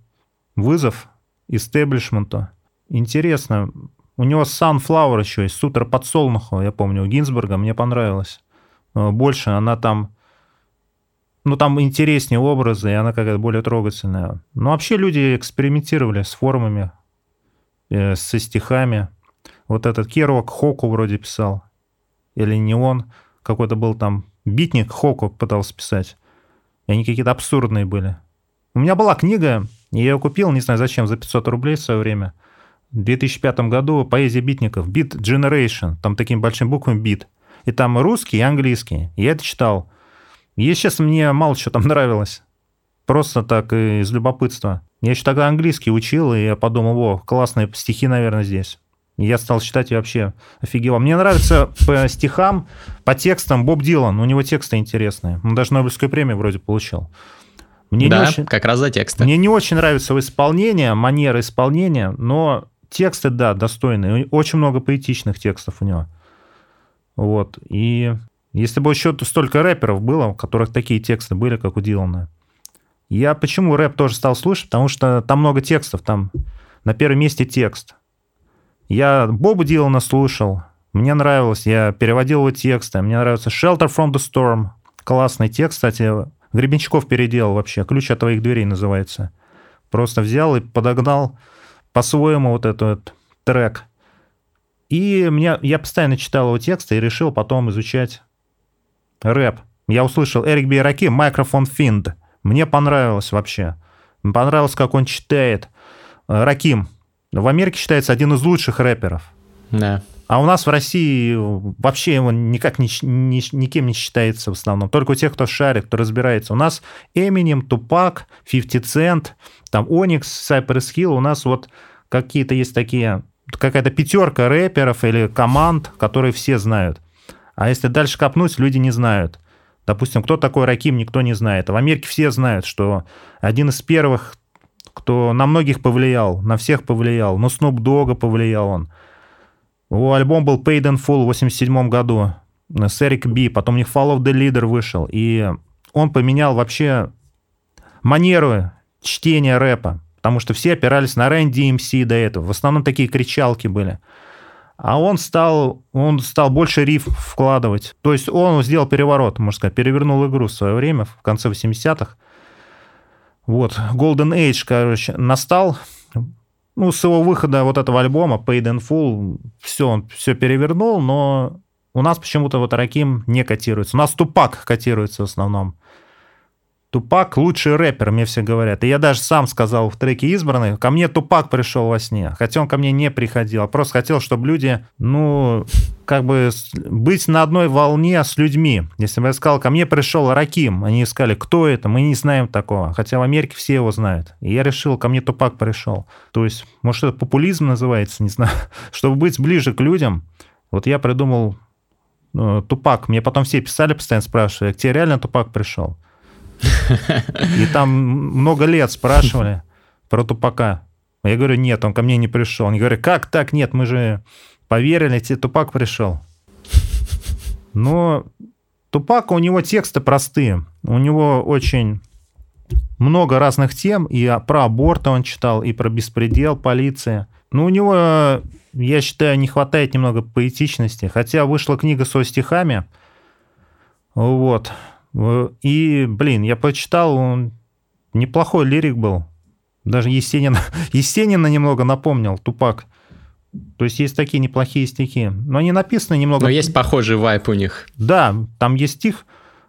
[SPEAKER 1] вызов истеблишменту. Интересно. У него Sunflower еще есть, Сутра подсолнуха, я помню, у Гинзбурга, мне понравилось. Больше она там... Ну, там интереснее образы, и она какая-то более трогательная. Но вообще люди экспериментировали с формами, э, со стихами. Вот этот Керуак Хоку вроде писал или не он, какой-то был там битник, Хоку пытался писать. И они какие-то абсурдные были. У меня была книга, я ее купил, не знаю зачем, за 500 рублей в свое время. В 2005 году «Поэзия битников», «Beat Generation», там такими большими буквами «Бит». И там русский и английский. Я это читал. И сейчас мне мало что там нравилось. Просто так, из любопытства. Я еще тогда английский учил, и я подумал, о, классные стихи, наверное, здесь. Я стал читать и вообще офигел. Мне нравится по стихам, по текстам Боб Дилан. У него тексты интересные. Он даже Нобелевскую премию вроде получил.
[SPEAKER 2] Мне да, не очень, как раз за тексты.
[SPEAKER 1] Мне не очень нравится исполнение, манера исполнения, но тексты, да, достойные. Очень много поэтичных текстов у него. Вот. И если бы еще столько рэперов было, у которых такие тексты были, как у Дилана. Я почему рэп тоже стал слушать? Потому что там много текстов. Там на первом месте текст. Я Боба Дилана слушал, мне нравилось, я переводил его тексты, мне нравится Shelter from the Storm, классный текст, кстати, Гребенщиков переделал вообще, «Ключ от твоих дверей» называется. Просто взял и подогнал по-своему вот этот трек. И мне, я постоянно читал его тексты и решил потом изучать рэп. Я услышал Эрик Бейраки «Микрофон Финд». Мне понравилось вообще. Мне понравилось, как он читает. Раким, в Америке считается один из лучших рэперов.
[SPEAKER 2] Да.
[SPEAKER 1] А у нас в России вообще его никак ни, ни, никем не считается в основном. Только у тех, кто шарит, кто разбирается. У нас Эминем, Тупак, 50 Cent, там Оникс, Cypress Hill. У нас вот какие-то есть такие, какая-то пятерка рэперов или команд, которые все знают. А если дальше копнуть, люди не знают. Допустим, кто такой Раким, никто не знает. А в Америке все знают, что один из первых кто на многих повлиял, на всех повлиял. Но Snoop Dogg повлиял он. Его альбом был Paid in Full в 87 году с Эрик Би, потом у них Fall of the Leader вышел, и он поменял вообще манеру чтения рэпа, потому что все опирались на Рэн DMC до этого. В основном такие кричалки были. А он стал, он стал больше риф вкладывать. То есть он сделал переворот, можно сказать, перевернул игру в свое время, в конце 80-х. Вот, Golden Age, короче, настал. Ну, с его выхода вот этого альбома Paid in Full, все, он все перевернул, но у нас почему-то вот Раким не котируется. У нас Тупак котируется в основном. Тупак лучший рэпер, мне все говорят. И я даже сам сказал в треке избранный, ко мне Тупак пришел во сне. Хотя он ко мне не приходил, а просто хотел, чтобы люди, ну, как бы быть на одной волне с людьми. Если бы я сказал, ко мне пришел Раким, они искали, кто это, мы не знаем такого. Хотя в Америке все его знают. И я решил, ко мне Тупак пришел. То есть, может, это популизм называется, не знаю. Чтобы быть ближе к людям, вот я придумал ну, Тупак. Мне потом все писали, постоянно спрашивали, к тебе реально Тупак пришел? И там много лет спрашивали про Тупака. Я говорю, нет, он ко мне не пришел. Они говорят, как так? Нет, мы же поверили, тебе Тупак пришел. Но Тупак, у него тексты простые. У него очень много разных тем. И про аборт он читал, и про беспредел полиции. Но у него, я считаю, не хватает немного поэтичности. Хотя вышла книга со стихами. Вот. Э, и, блин, я почитал, он неплохой лирик был. Даже Есенина, Есенина немного напомнил, Тупак. То есть есть такие неплохие стихи. Но они написаны немного...
[SPEAKER 2] Но есть похожий вайп у них.
[SPEAKER 1] Да, там есть стих,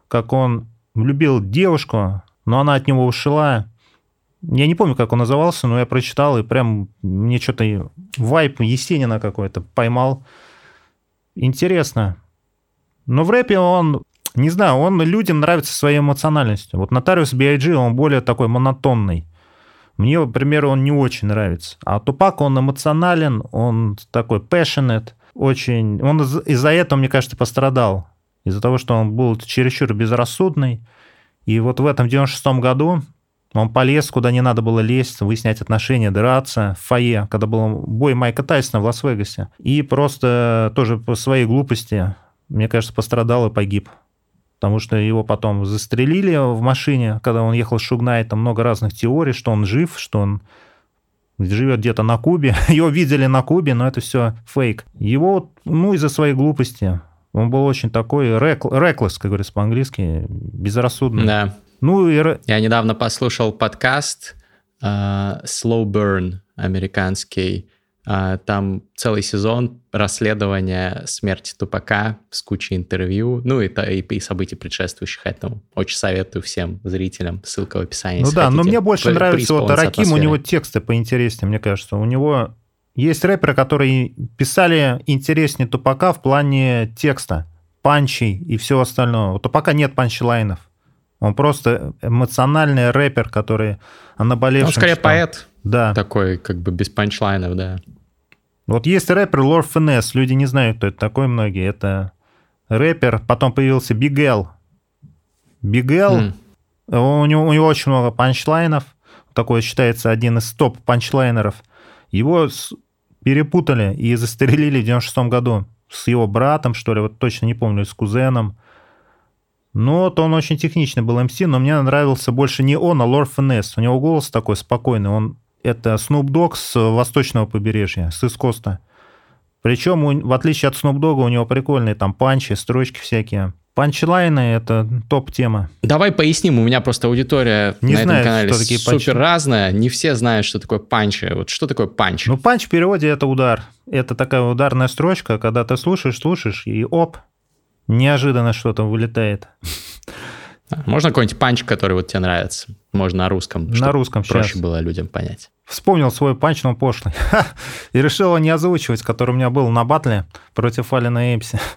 [SPEAKER 1] как он влюбил девушку, но она от него ушла. Я не помню, как он назывался, но я прочитал, и прям мне что-то вайп Есенина какой-то поймал. Интересно. Но в рэпе он не знаю, он людям нравится своей эмоциональностью. Вот Нотариус B.I.G., он более такой монотонный. Мне, например, он не очень нравится. А Тупак, он эмоционален, он такой passionate, очень... Он из-за этого, мне кажется, пострадал. Из-за того, что он был чересчур безрассудный. И вот в этом 96-м году он полез, куда не надо было лезть, выяснять отношения, драться в фойе, когда был бой Майка Тайсона в Лас-Вегасе. И просто тоже по своей глупости, мне кажется, пострадал и погиб потому что его потом застрелили в машине, когда он ехал с Шугнайтом, много разных теорий, что он жив, что он живет где-то на Кубе. Его видели на Кубе, но это все фейк. Его, ну, из-за своей глупости. Он был очень такой reckless, как говорится по-английски, безрассудный.
[SPEAKER 2] Да.
[SPEAKER 1] Ну, и...
[SPEAKER 2] Я недавно послушал подкаст uh, Slow Burn американский, там целый сезон расследования смерти Тупака с кучей интервью, ну и, и, и событий, предшествующих этому. Очень советую всем зрителям. Ссылка в описании.
[SPEAKER 1] Ну да, но мне больше нравится вот Раким, у него тексты поинтереснее, мне кажется. У него есть рэперы, которые писали интереснее Тупака в плане текста, панчей и всего остального. У Тупака нет панчлайнов. Он просто эмоциональный рэпер, который о наболевшем... Он
[SPEAKER 2] скорее читал. поэт.
[SPEAKER 1] Да.
[SPEAKER 2] Такой, как бы без панчлайнов, да.
[SPEAKER 1] Вот есть рэпер Лор Финес, люди не знают, кто это такой многие. Это рэпер, потом появился Бигел. Бигел, mm. у, него, у него очень много панчлайнов, такой считается один из топ панчлайнеров. Его перепутали и застрелили в 96 году с его братом, что ли, вот точно не помню, с кузеном. Но вот он очень техничный был MC, но мне нравился больше не он, а Lord Finesse. У него голос такой спокойный, он это Snoop Dogg с восточного побережья, с East Coast а. Причем, в отличие от Snoop Dogg, у него прикольные там панчи, строчки всякие. Панчлайны — это топ-тема.
[SPEAKER 2] Давай поясним, у меня просто аудитория
[SPEAKER 1] не
[SPEAKER 2] на
[SPEAKER 1] знаю,
[SPEAKER 2] этом канале
[SPEAKER 1] что такие
[SPEAKER 2] супер
[SPEAKER 1] панчи.
[SPEAKER 2] разная, не все знают, что такое панчи. Вот что такое панч?
[SPEAKER 1] Ну, панч в переводе — это удар. Это такая ударная строчка, когда ты слушаешь, слушаешь, и оп, неожиданно что-то вылетает.
[SPEAKER 2] Можно какой-нибудь панч, который вот тебе нравится? Можно на русском.
[SPEAKER 1] На русском
[SPEAKER 2] проще
[SPEAKER 1] сейчас.
[SPEAKER 2] было людям понять.
[SPEAKER 1] Вспомнил свой панч, но пошлый. И решил его не озвучивать, который у меня был на батле против Алина Эйпси.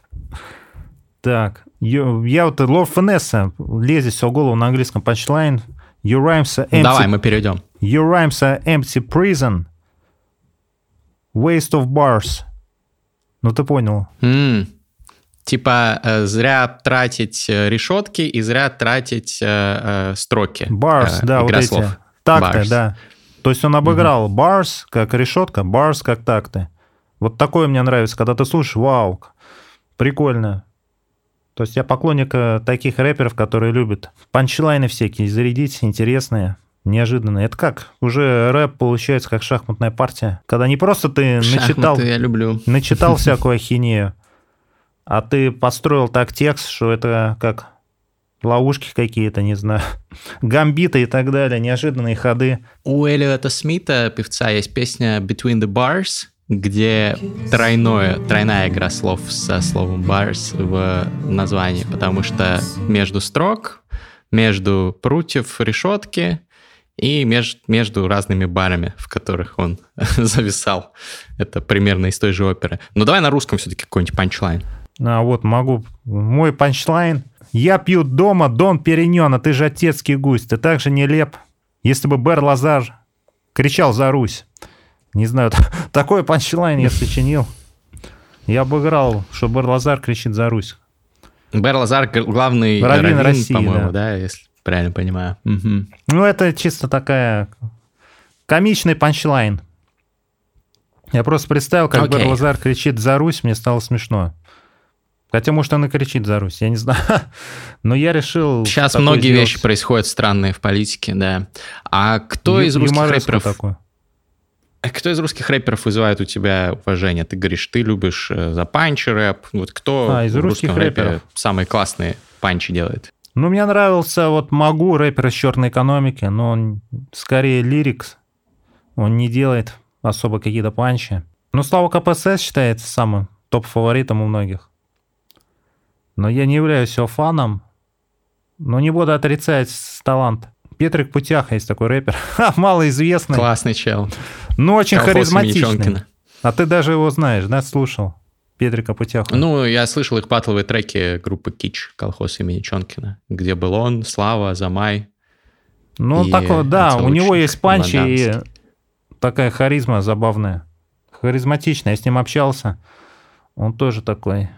[SPEAKER 1] Так, я вот Lord Finesse а лезет все в голову на английском панчлайн. Your rhymes empty.
[SPEAKER 2] Давай, мы перейдем.
[SPEAKER 1] Your rhymes are empty prison. Waste of bars. Ну, ты понял.
[SPEAKER 2] М, Типа э, зря тратить э, решетки и зря тратить э, строки.
[SPEAKER 1] Bars, да, вот
[SPEAKER 2] игра
[SPEAKER 1] эти.
[SPEAKER 2] слов.
[SPEAKER 1] Такты,
[SPEAKER 2] Bars.
[SPEAKER 1] да. То есть он обыграл bars как решетка, bars как такты. Вот такое мне нравится, когда ты слушаешь, вау, прикольно. То есть я поклонник таких рэперов, которые любят панчлайны всякие зарядить, интересные. неожиданно. Это как? Уже рэп получается как шахматная партия. Когда не просто ты начитал,
[SPEAKER 3] Шахматы я люблю.
[SPEAKER 1] начитал всякую ахинею, а ты построил так текст, что это как ловушки какие-то, не знаю, гамбиты и так далее, неожиданные ходы.
[SPEAKER 2] У Эллиота Смита, певца, есть песня «Between the Bars», где тройное, тройная игра слов со словом bars в названии, потому что между строк, между прутьев решетки и меж, между разными барами, в которых он зависал. Это примерно из той же оперы. Но давай на русском все-таки какой-нибудь панчлайн.
[SPEAKER 1] А вот могу... Мой панчлайн. Я пью дома Дон Периньон, а ты же отецкий гусь. Ты так же нелеп. Если бы Бер Лазар кричал за Русь. Не знаю, такой панчлайн я сочинил. Я обыграл, что Бер Лазар кричит за Русь.
[SPEAKER 2] Бер Лазар главный
[SPEAKER 1] Раввин
[SPEAKER 2] раввин,
[SPEAKER 1] России,
[SPEAKER 2] по-моему,
[SPEAKER 1] да.
[SPEAKER 2] да. если правильно понимаю. Мгм.
[SPEAKER 1] Ну, это чисто такая комичный панчлайн. Я просто представил, как
[SPEAKER 2] Окей.
[SPEAKER 1] Бер Лазар кричит за Русь, мне стало смешно. Хотя, может, он и кричит за Русь, я не знаю. Но я решил...
[SPEAKER 2] Сейчас многие
[SPEAKER 1] сделать.
[SPEAKER 2] вещи происходят странные в политике, да. А кто
[SPEAKER 1] Ю-
[SPEAKER 2] из русских рэперов
[SPEAKER 1] такое.
[SPEAKER 2] А кто из русских рэперов вызывает у тебя уважение? Ты говоришь, ты любишь э, за панчи рэп. Вот кто
[SPEAKER 1] А, из
[SPEAKER 2] в
[SPEAKER 1] русских рэперов?
[SPEAKER 2] самые классные панчи делает?
[SPEAKER 1] Ну, мне нравился вот Могу, рэпер из черной экономики, но он скорее лирикс. Он не делает особо какие-то панчи. Но Слава КПСС считается самым топ-фаворитом у многих. Но я не являюсь его фаном. Но не буду отрицать талант. Петрик Путяха есть такой рэпер. Малоизвестный,
[SPEAKER 2] Классный чел.
[SPEAKER 1] но очень
[SPEAKER 2] Колхоз
[SPEAKER 1] харизматичный. А ты даже его знаешь, да, слушал? Петрика Путяха.
[SPEAKER 2] Ну, я слышал их батловые треки группы Кич, колхоз имени Чонкина, где был он, Слава, Замай.
[SPEAKER 1] Ну,
[SPEAKER 2] И
[SPEAKER 1] такой, да, у него есть панчи и такая харизма забавная. Харизматичная. Я с ним общался. Он тоже такой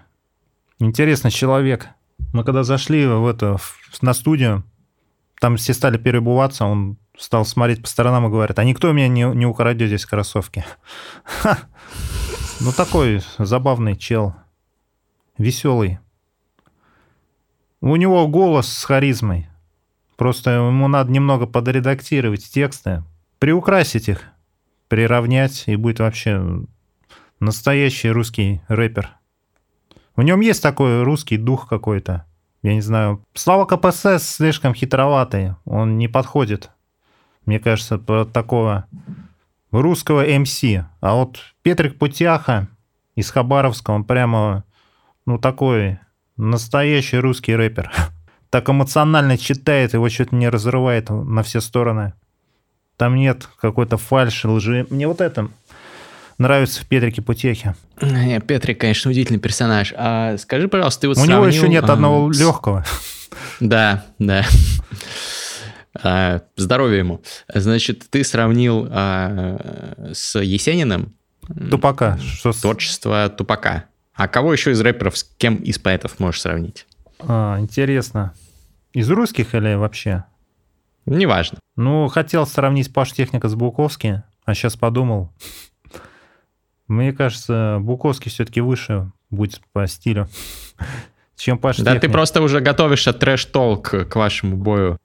[SPEAKER 1] интересный человек. Мы когда зашли в это, в- на студию, там все стали перебываться, он стал смотреть по сторонам и говорит, а никто меня не, не украдет здесь кроссовки. Ха. Ну, такой забавный чел. Веселый. У него голос с харизмой. Просто ему надо немного подредактировать тексты, приукрасить их, приравнять, и будет вообще настоящий русский рэпер. В нем есть такой русский дух какой-то. Я не знаю. Слава КПСС слишком хитроватый. Он не подходит, мне кажется, под такого русского МС. А вот Петрик Путяха из Хабаровска, он прямо, ну, такой настоящий русский рэпер. Так эмоционально читает, его чуть не разрывает на все стороны. Там нет какой-то фальши, лжи. Мне вот это нравится в Петрике Путехе.
[SPEAKER 2] Не, Петрик, конечно, удивительный персонаж. А скажи, пожалуйста, ты вот
[SPEAKER 1] У него
[SPEAKER 2] сравнил,
[SPEAKER 1] еще нет
[SPEAKER 2] а,
[SPEAKER 1] одного
[SPEAKER 2] с-
[SPEAKER 1] легкого.
[SPEAKER 2] Да, да. А, Здоровья ему. Значит, ты сравнил а, с Есениным
[SPEAKER 1] Тупака. Что
[SPEAKER 2] творчество Тупака. А кого еще из рэперов, с кем из поэтов можешь сравнить?
[SPEAKER 1] А, интересно. Из русских или вообще?
[SPEAKER 2] Неважно.
[SPEAKER 1] Ну, хотел сравнить Паш Техника с Буковски, а сейчас подумал. Мне кажется, Буковский все-таки выше будет по стилю, чем Паш
[SPEAKER 2] Да, ты просто уже готовишься трэш-толк к вашему бою,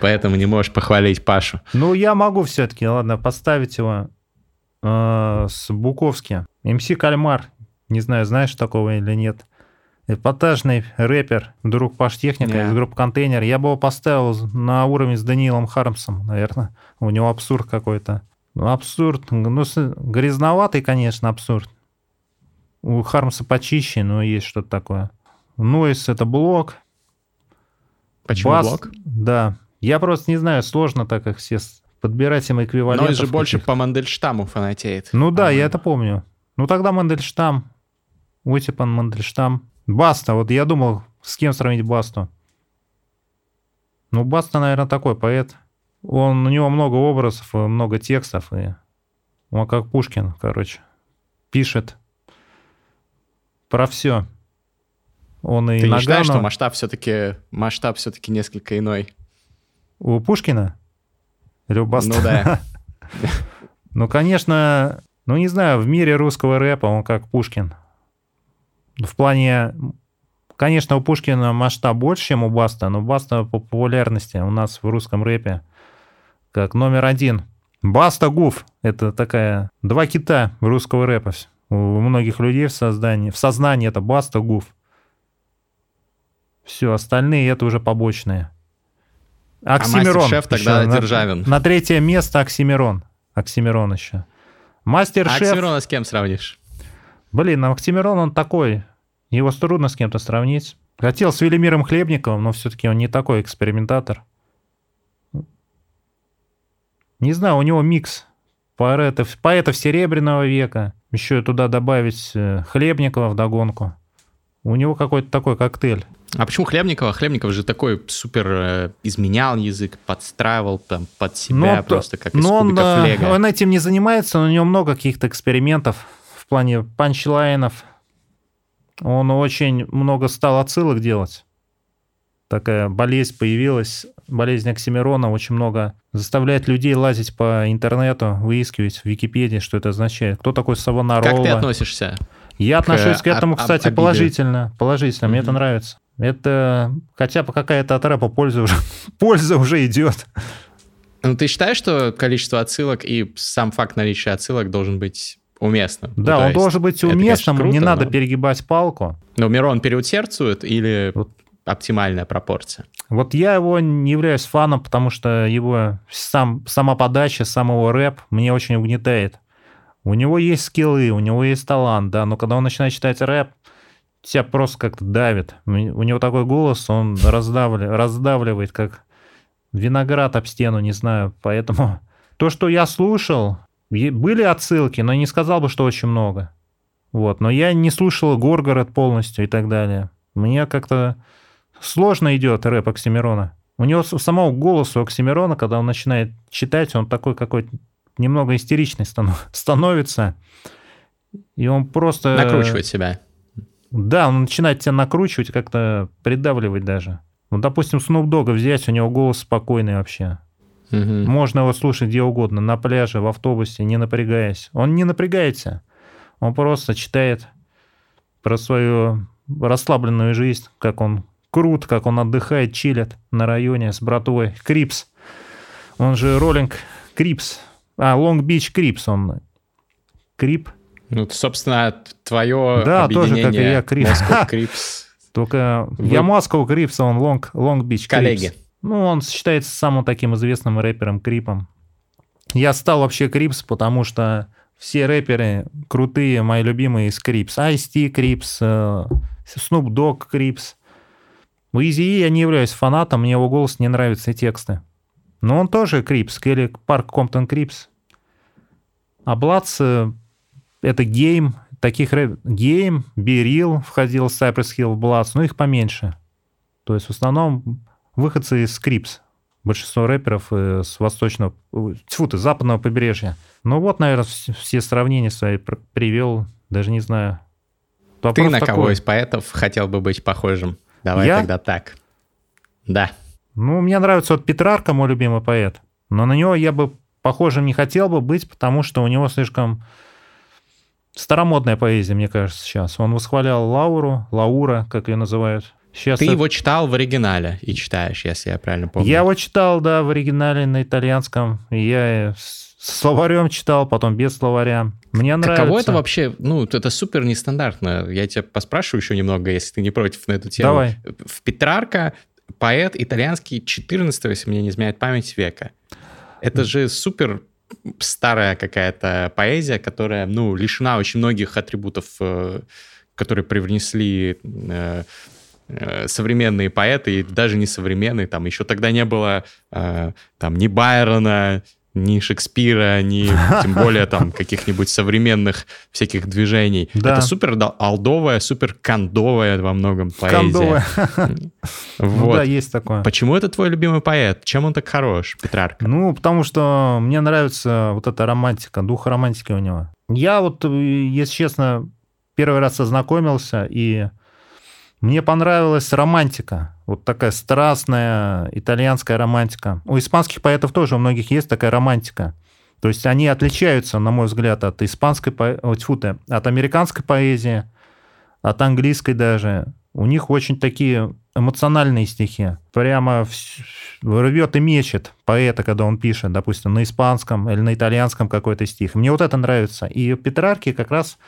[SPEAKER 2] поэтому не можешь похвалить Пашу.
[SPEAKER 1] Ну, я могу все-таки, ладно, поставить его э, с Буковски. МС Кальмар. Не знаю, знаешь такого или нет. Эпатажный рэпер, друг Паш Техника
[SPEAKER 2] Не.
[SPEAKER 1] из группы Контейнер. Я бы его поставил на уровень с Даниилом Хармсом, наверное. У него абсурд какой-то. Ну, абсурд. Ну, грязноватый, конечно, абсурд. У Хармса почище, но есть что-то такое. Нойс — это блок.
[SPEAKER 2] Почему
[SPEAKER 1] Бас-
[SPEAKER 2] блок?
[SPEAKER 1] Да. Я просто не знаю, сложно так их все подбирать им эквивалентов.
[SPEAKER 2] Но он же больше по Мандельштаму фанатеет.
[SPEAKER 1] Ну да, я это помню. Ну тогда Мандельштам. Утипан Мандельштам. Баста. Вот я думал, с кем сравнить Басту. Ну, Баста, наверное, такой поэт. Он, у него много образов, и много текстов, и он как Пушкин, короче, пишет про все. Он и
[SPEAKER 2] Ты не считаешь, что масштаб все-таки масштаб все-таки несколько иной?
[SPEAKER 1] У Пушкина? Или у Баста?
[SPEAKER 2] Ну да.
[SPEAKER 1] Ну, конечно, ну, не знаю, в мире русского рэпа он как Пушкин. В плане, конечно, у Пушкина масштаб больше, чем у Баста, но Баста по популярности у нас в русском рэпе как номер один. Баста Гуф — это такая два кита русского рэпа. У многих людей в создании, в сознании это Баста Гуф. Все, остальные это уже побочные. Оксимирон.
[SPEAKER 2] А шеф тогда
[SPEAKER 1] еще.
[SPEAKER 2] Державин.
[SPEAKER 1] На, на третье место Оксимирон. Оксимирон еще. Мастер-шеф...
[SPEAKER 2] А Оксимирона с кем сравнишь?
[SPEAKER 1] Блин, а Оксимирон он такой. Его трудно с кем-то сравнить. Хотел с Велимиром Хлебниковым, но все-таки он не такой экспериментатор. Не знаю, у него микс поэтов, поэтов Серебряного века. Еще туда добавить э, Хлебникова в догонку. У него какой-то такой коктейль.
[SPEAKER 2] А почему Хлебникова? Хлебников же такой супер э, изменял язык, подстраивал там под себя
[SPEAKER 1] но,
[SPEAKER 2] просто как из
[SPEAKER 1] но он, э,
[SPEAKER 2] лего.
[SPEAKER 1] он этим не занимается, но у него много каких-то экспериментов в плане панчлайнов. Он очень много стал отсылок делать. Такая болезнь появилась, болезнь Оксимирона, очень много заставляет людей лазить по интернету, выискивать в Википедии, что это означает. Кто такой Савонарова?
[SPEAKER 2] Как ты относишься?
[SPEAKER 1] Я отношусь к этому,
[SPEAKER 2] об-
[SPEAKER 1] кстати,
[SPEAKER 2] обиде?
[SPEAKER 1] положительно. Положительно, мне это нравится. Это хотя бы какая-то от рэпа польза уже, польза уже идет.
[SPEAKER 2] Ну, ты считаешь, что количество отсылок и сам факт наличия отсылок должен быть уместным? Ну,
[SPEAKER 1] Да,
[SPEAKER 2] то
[SPEAKER 1] он
[SPEAKER 2] есть
[SPEAKER 1] должен быть
[SPEAKER 2] это, конечно,
[SPEAKER 1] уместным, не
[SPEAKER 2] круто,
[SPEAKER 1] надо
[SPEAKER 2] но-
[SPEAKER 1] перегибать палку.
[SPEAKER 2] Но Мирон переусердствует или
[SPEAKER 1] Вот.
[SPEAKER 2] Оптимальная пропорция?
[SPEAKER 1] Вот я его не являюсь фаном, потому что его сам, сама подача, сам его рэп мне очень угнетает. У него есть скиллы, у него есть талант, да, но когда он начинает читать рэп, тебя просто как-то давит. У него такой голос, он раздавли- раздавливает, как виноград об стену, не знаю. Поэтому то, что я слушал, были отсылки, но не сказал бы, что очень много. Вот, но я не слушал Горгород полностью и так далее. Мне как-то сложно идет рэп Оксимирона. У него самого голоса Оксимирона, когда он начинает читать, он такой какой-то немного истеричный станов- становится. И он просто...
[SPEAKER 2] Накручивать себя.
[SPEAKER 1] Да, он начинает тебя накручивать, как-то придавливать даже. Ну, допустим, Snoop Dogg взять, у него голос спокойный вообще.
[SPEAKER 2] Мгм.
[SPEAKER 1] Можно его слушать где угодно, на пляже, в автобусе, не напрягаясь. Он не напрягается. Он просто читает про свою расслабленную жизнь, как он крут, как он отдыхает, чилит на районе с братвой. Крипс. Он же Rollin' Crips. А, Long Beach Crips он. Crip.
[SPEAKER 2] Ну, собственно, твое
[SPEAKER 1] Да, тоже, как и я,
[SPEAKER 2] Crip. Crips.
[SPEAKER 1] Только
[SPEAKER 2] Вы-
[SPEAKER 1] я Москва Crips, а он Long, Long Beach
[SPEAKER 2] Коллеги.
[SPEAKER 1] Crips. Ну, он считается самым таким известным рэпером Crip ом. Я стал вообще Crips, потому что все рэперы крутые, мои любимые из Crips. Ice-T Crips, э, Snoop Dogg Crips. У Eazy я не являюсь фанатом, мне его голос не нравится и тексты. Но он тоже Crips, Kelly Park Compton Crips. А Bloods э, это Game, таких рэп... Game, B-Real входил в Cypress Hill Bloods, но их поменьше. То есть в основном выходцы из Crips. Большинство рэперов э, с восточного, э, тьфу ты, западного побережья. Ну вот, наверное, вс- все сравнения свои пр- привел, даже не знаю.
[SPEAKER 2] Ты
[SPEAKER 1] Вопрос
[SPEAKER 2] на
[SPEAKER 1] такой.
[SPEAKER 2] кого из поэтов хотел бы быть похожим? Давай
[SPEAKER 1] Я?
[SPEAKER 2] тогда так. Да.
[SPEAKER 1] Ну, мне нравится вот Петрарка, мой любимый поэт. Но на него я бы похожим не хотел бы быть, потому что у него слишком старомодная поэзия, мне кажется, сейчас. Он восхвалял Лауру, Лаура, как ее называют. Сейчас
[SPEAKER 2] Ты
[SPEAKER 1] это-
[SPEAKER 2] его читал в оригинале и читаешь, если я правильно помню.
[SPEAKER 1] Я его читал, да, в оригинале на итальянском. И я с словарем читал, потом без словаря. Мне нравится.
[SPEAKER 2] Каково это вообще? Ну, это супер нестандартно. Я тебя поспрашиваю еще немного, если ты не против на эту тему.
[SPEAKER 1] Давай.
[SPEAKER 2] В Петрарка поэт итальянский 14 если мне не изменяет память, века. Это же супер старая какая-то поэзия, которая, ну, лишена очень многих атрибутов, э, которые привнесли э, э, современные поэты, и даже не современные, там еще тогда не было э, там ни Байрона, ни Шекспира, ни тем более там каких-нибудь современных всяких движений.
[SPEAKER 1] Да.
[SPEAKER 2] Это супер алдовая, супер кондовая во многом поэзия.
[SPEAKER 1] Кондовая. Ну
[SPEAKER 2] Вот.
[SPEAKER 1] да, есть такое.
[SPEAKER 2] Почему это твой любимый поэт? Чем он так хорош, Петрарка?
[SPEAKER 1] Ну, потому что мне нравится вот эта романтика, дух романтики у него. Я вот, э, если честно, первый раз ознакомился, и мне понравилась романтика. Вот такая страстная итальянская романтика. У испанских поэтов тоже у многих есть такая романтика. То есть они отличаются, на мой взгляд, от испанской, по- ой, тьфу ты, от американской поэзии, от английской даже. У них очень такие эмоциональные стихи. Прямо рвет и мечет поэта, когда он пишет, допустим, на испанском или на итальянском какой-то стих. Мне вот это нравится. И Петрарки как раз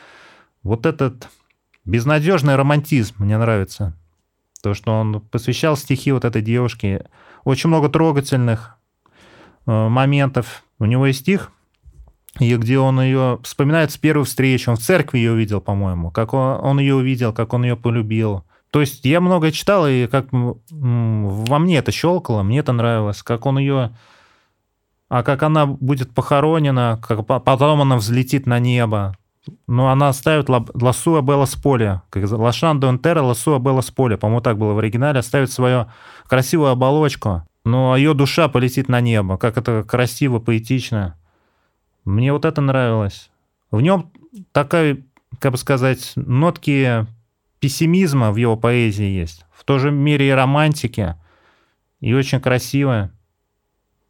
[SPEAKER 1] вот этот безнадежный романтизм мне нравится. То, что он посвящал стихи вот этой девушке. Очень много трогательных э, моментов. У него есть стих, и где он ее вспоминает с первой встречи. Он в церкви ее увидел, по-моему. Как он, он ее увидел, как он ее полюбил. То есть я много читал, и как во мне это щелкало, мне это нравилось. Как он ее... А как она будет похоронена, как потом она взлетит на небо. Ну, она ставит Ласуа Белла с поля. Лашан Донтера Ласуа Белла с поля. По-моему, так было в оригинале. Оставит свою красивую оболочку, но ее душа полетит на небо. Как это красиво, поэтично. Мне вот это нравилось. В нем такая, как бы сказать, нотки пессимизма в его поэзии есть. В то же мере и романтики. И очень красиво.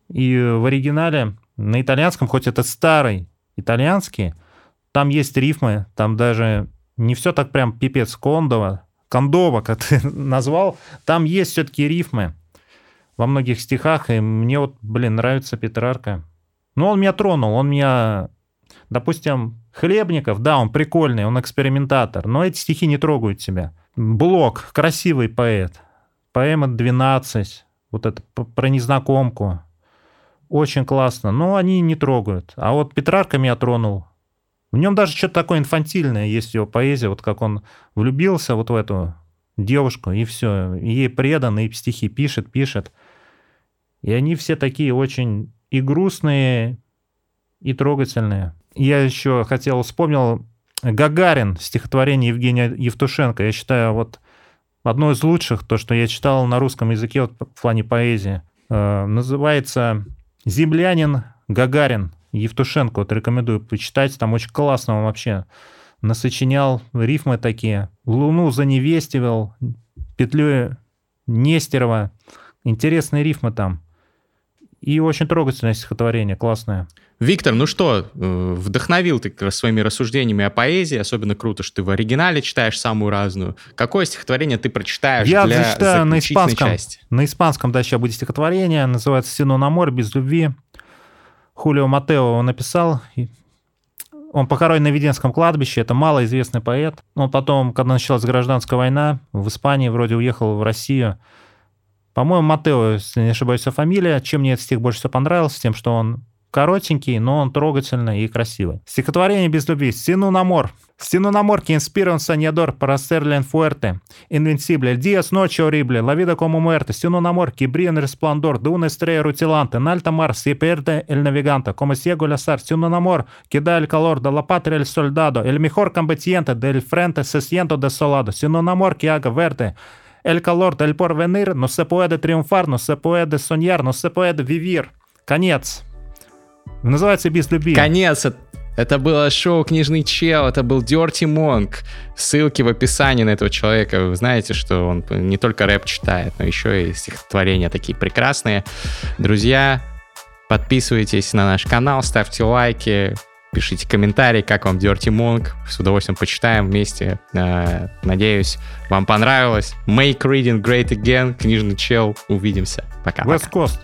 [SPEAKER 1] И в оригинале на итальянском, хоть это старый итальянский, там есть рифмы, там даже не все так прям пипец Кондова, Кондова, как ты назвал, там есть все-таки рифмы во многих стихах, и мне вот, блин, нравится Петрарка. Ну, он меня тронул, он меня, допустим, Хлебников, да, он прикольный, он экспериментатор, но эти стихи не трогают тебя. Блок, красивый поэт, поэма «12», вот это про незнакомку, очень классно, но они не трогают. А вот Петрарка меня тронул, в нем даже что-то такое инфантильное есть его поэзия, вот как он влюбился вот в эту девушку, и все, ей предан, и стихи пишет, пишет. И они все такие очень и грустные, и трогательные. Я еще хотел, вспомнил Гагарин, стихотворение Евгения Евтушенко. Я считаю, вот одно из лучших, то, что я читал на русском языке вот, в плане поэзии. Э, называется «Землянин Гагарин». Евтушенко, вот рекомендую почитать, там очень классно он вообще насочинял рифмы такие. Луну заневестивал, петлю Нестерова. Интересные рифмы там. И очень трогательное стихотворение, классное.
[SPEAKER 2] Виктор, ну что, э, вдохновил ты своими рассуждениями о поэзии, особенно круто, что ты в оригинале читаешь самую разную. Какое стихотворение ты прочитаешь
[SPEAKER 1] Я
[SPEAKER 2] для
[SPEAKER 1] зачитаю на испанском.
[SPEAKER 2] части?
[SPEAKER 1] На испанском, да, сейчас будет стихотворение, называется «Сино на море без любви». Хулио Матео написал. Он похоронен на Веденском кладбище, это малоизвестный поэт. Он потом, когда началась гражданская война, в Испании вроде уехал в Россию. По-моему, Матео, если не ошибаюсь, фамилия. Чем мне этот стих больше всего понравился? Тем, что он коротенький, но он трогательный и красивый. Стихотворение без любви. Сину на мор. Fuerte, invencible, días, noche horrible, la vida como muerte, sino un amor que brilla en el resplandor de una estrella rutilante, en alta mar se pierde el navegante, como ciego el azar, sino un amor que da el calor de la patria el soldado, el mejor combatiente del frente se siente desolado, sino un amor que haga verde el calor del porvenir, no se puede triunfar, no se puede soñar, no se puede vivir. Конец. Называется «Без любви».
[SPEAKER 2] Конец. Это было шоу «Книжный чел», это был Dirty Monk. Ссылки в описании на этого человека. Вы знаете, что он не только рэп читает, но еще и стихотворения такие прекрасные. Друзья, подписывайтесь на наш канал, ставьте лайки, пишите комментарии, как вам Dirty Monk. С удовольствием почитаем вместе. Э, надеюсь, вам понравилось. Make reading great again. Книжный чел. Увидимся. Пока.
[SPEAKER 1] West Coast.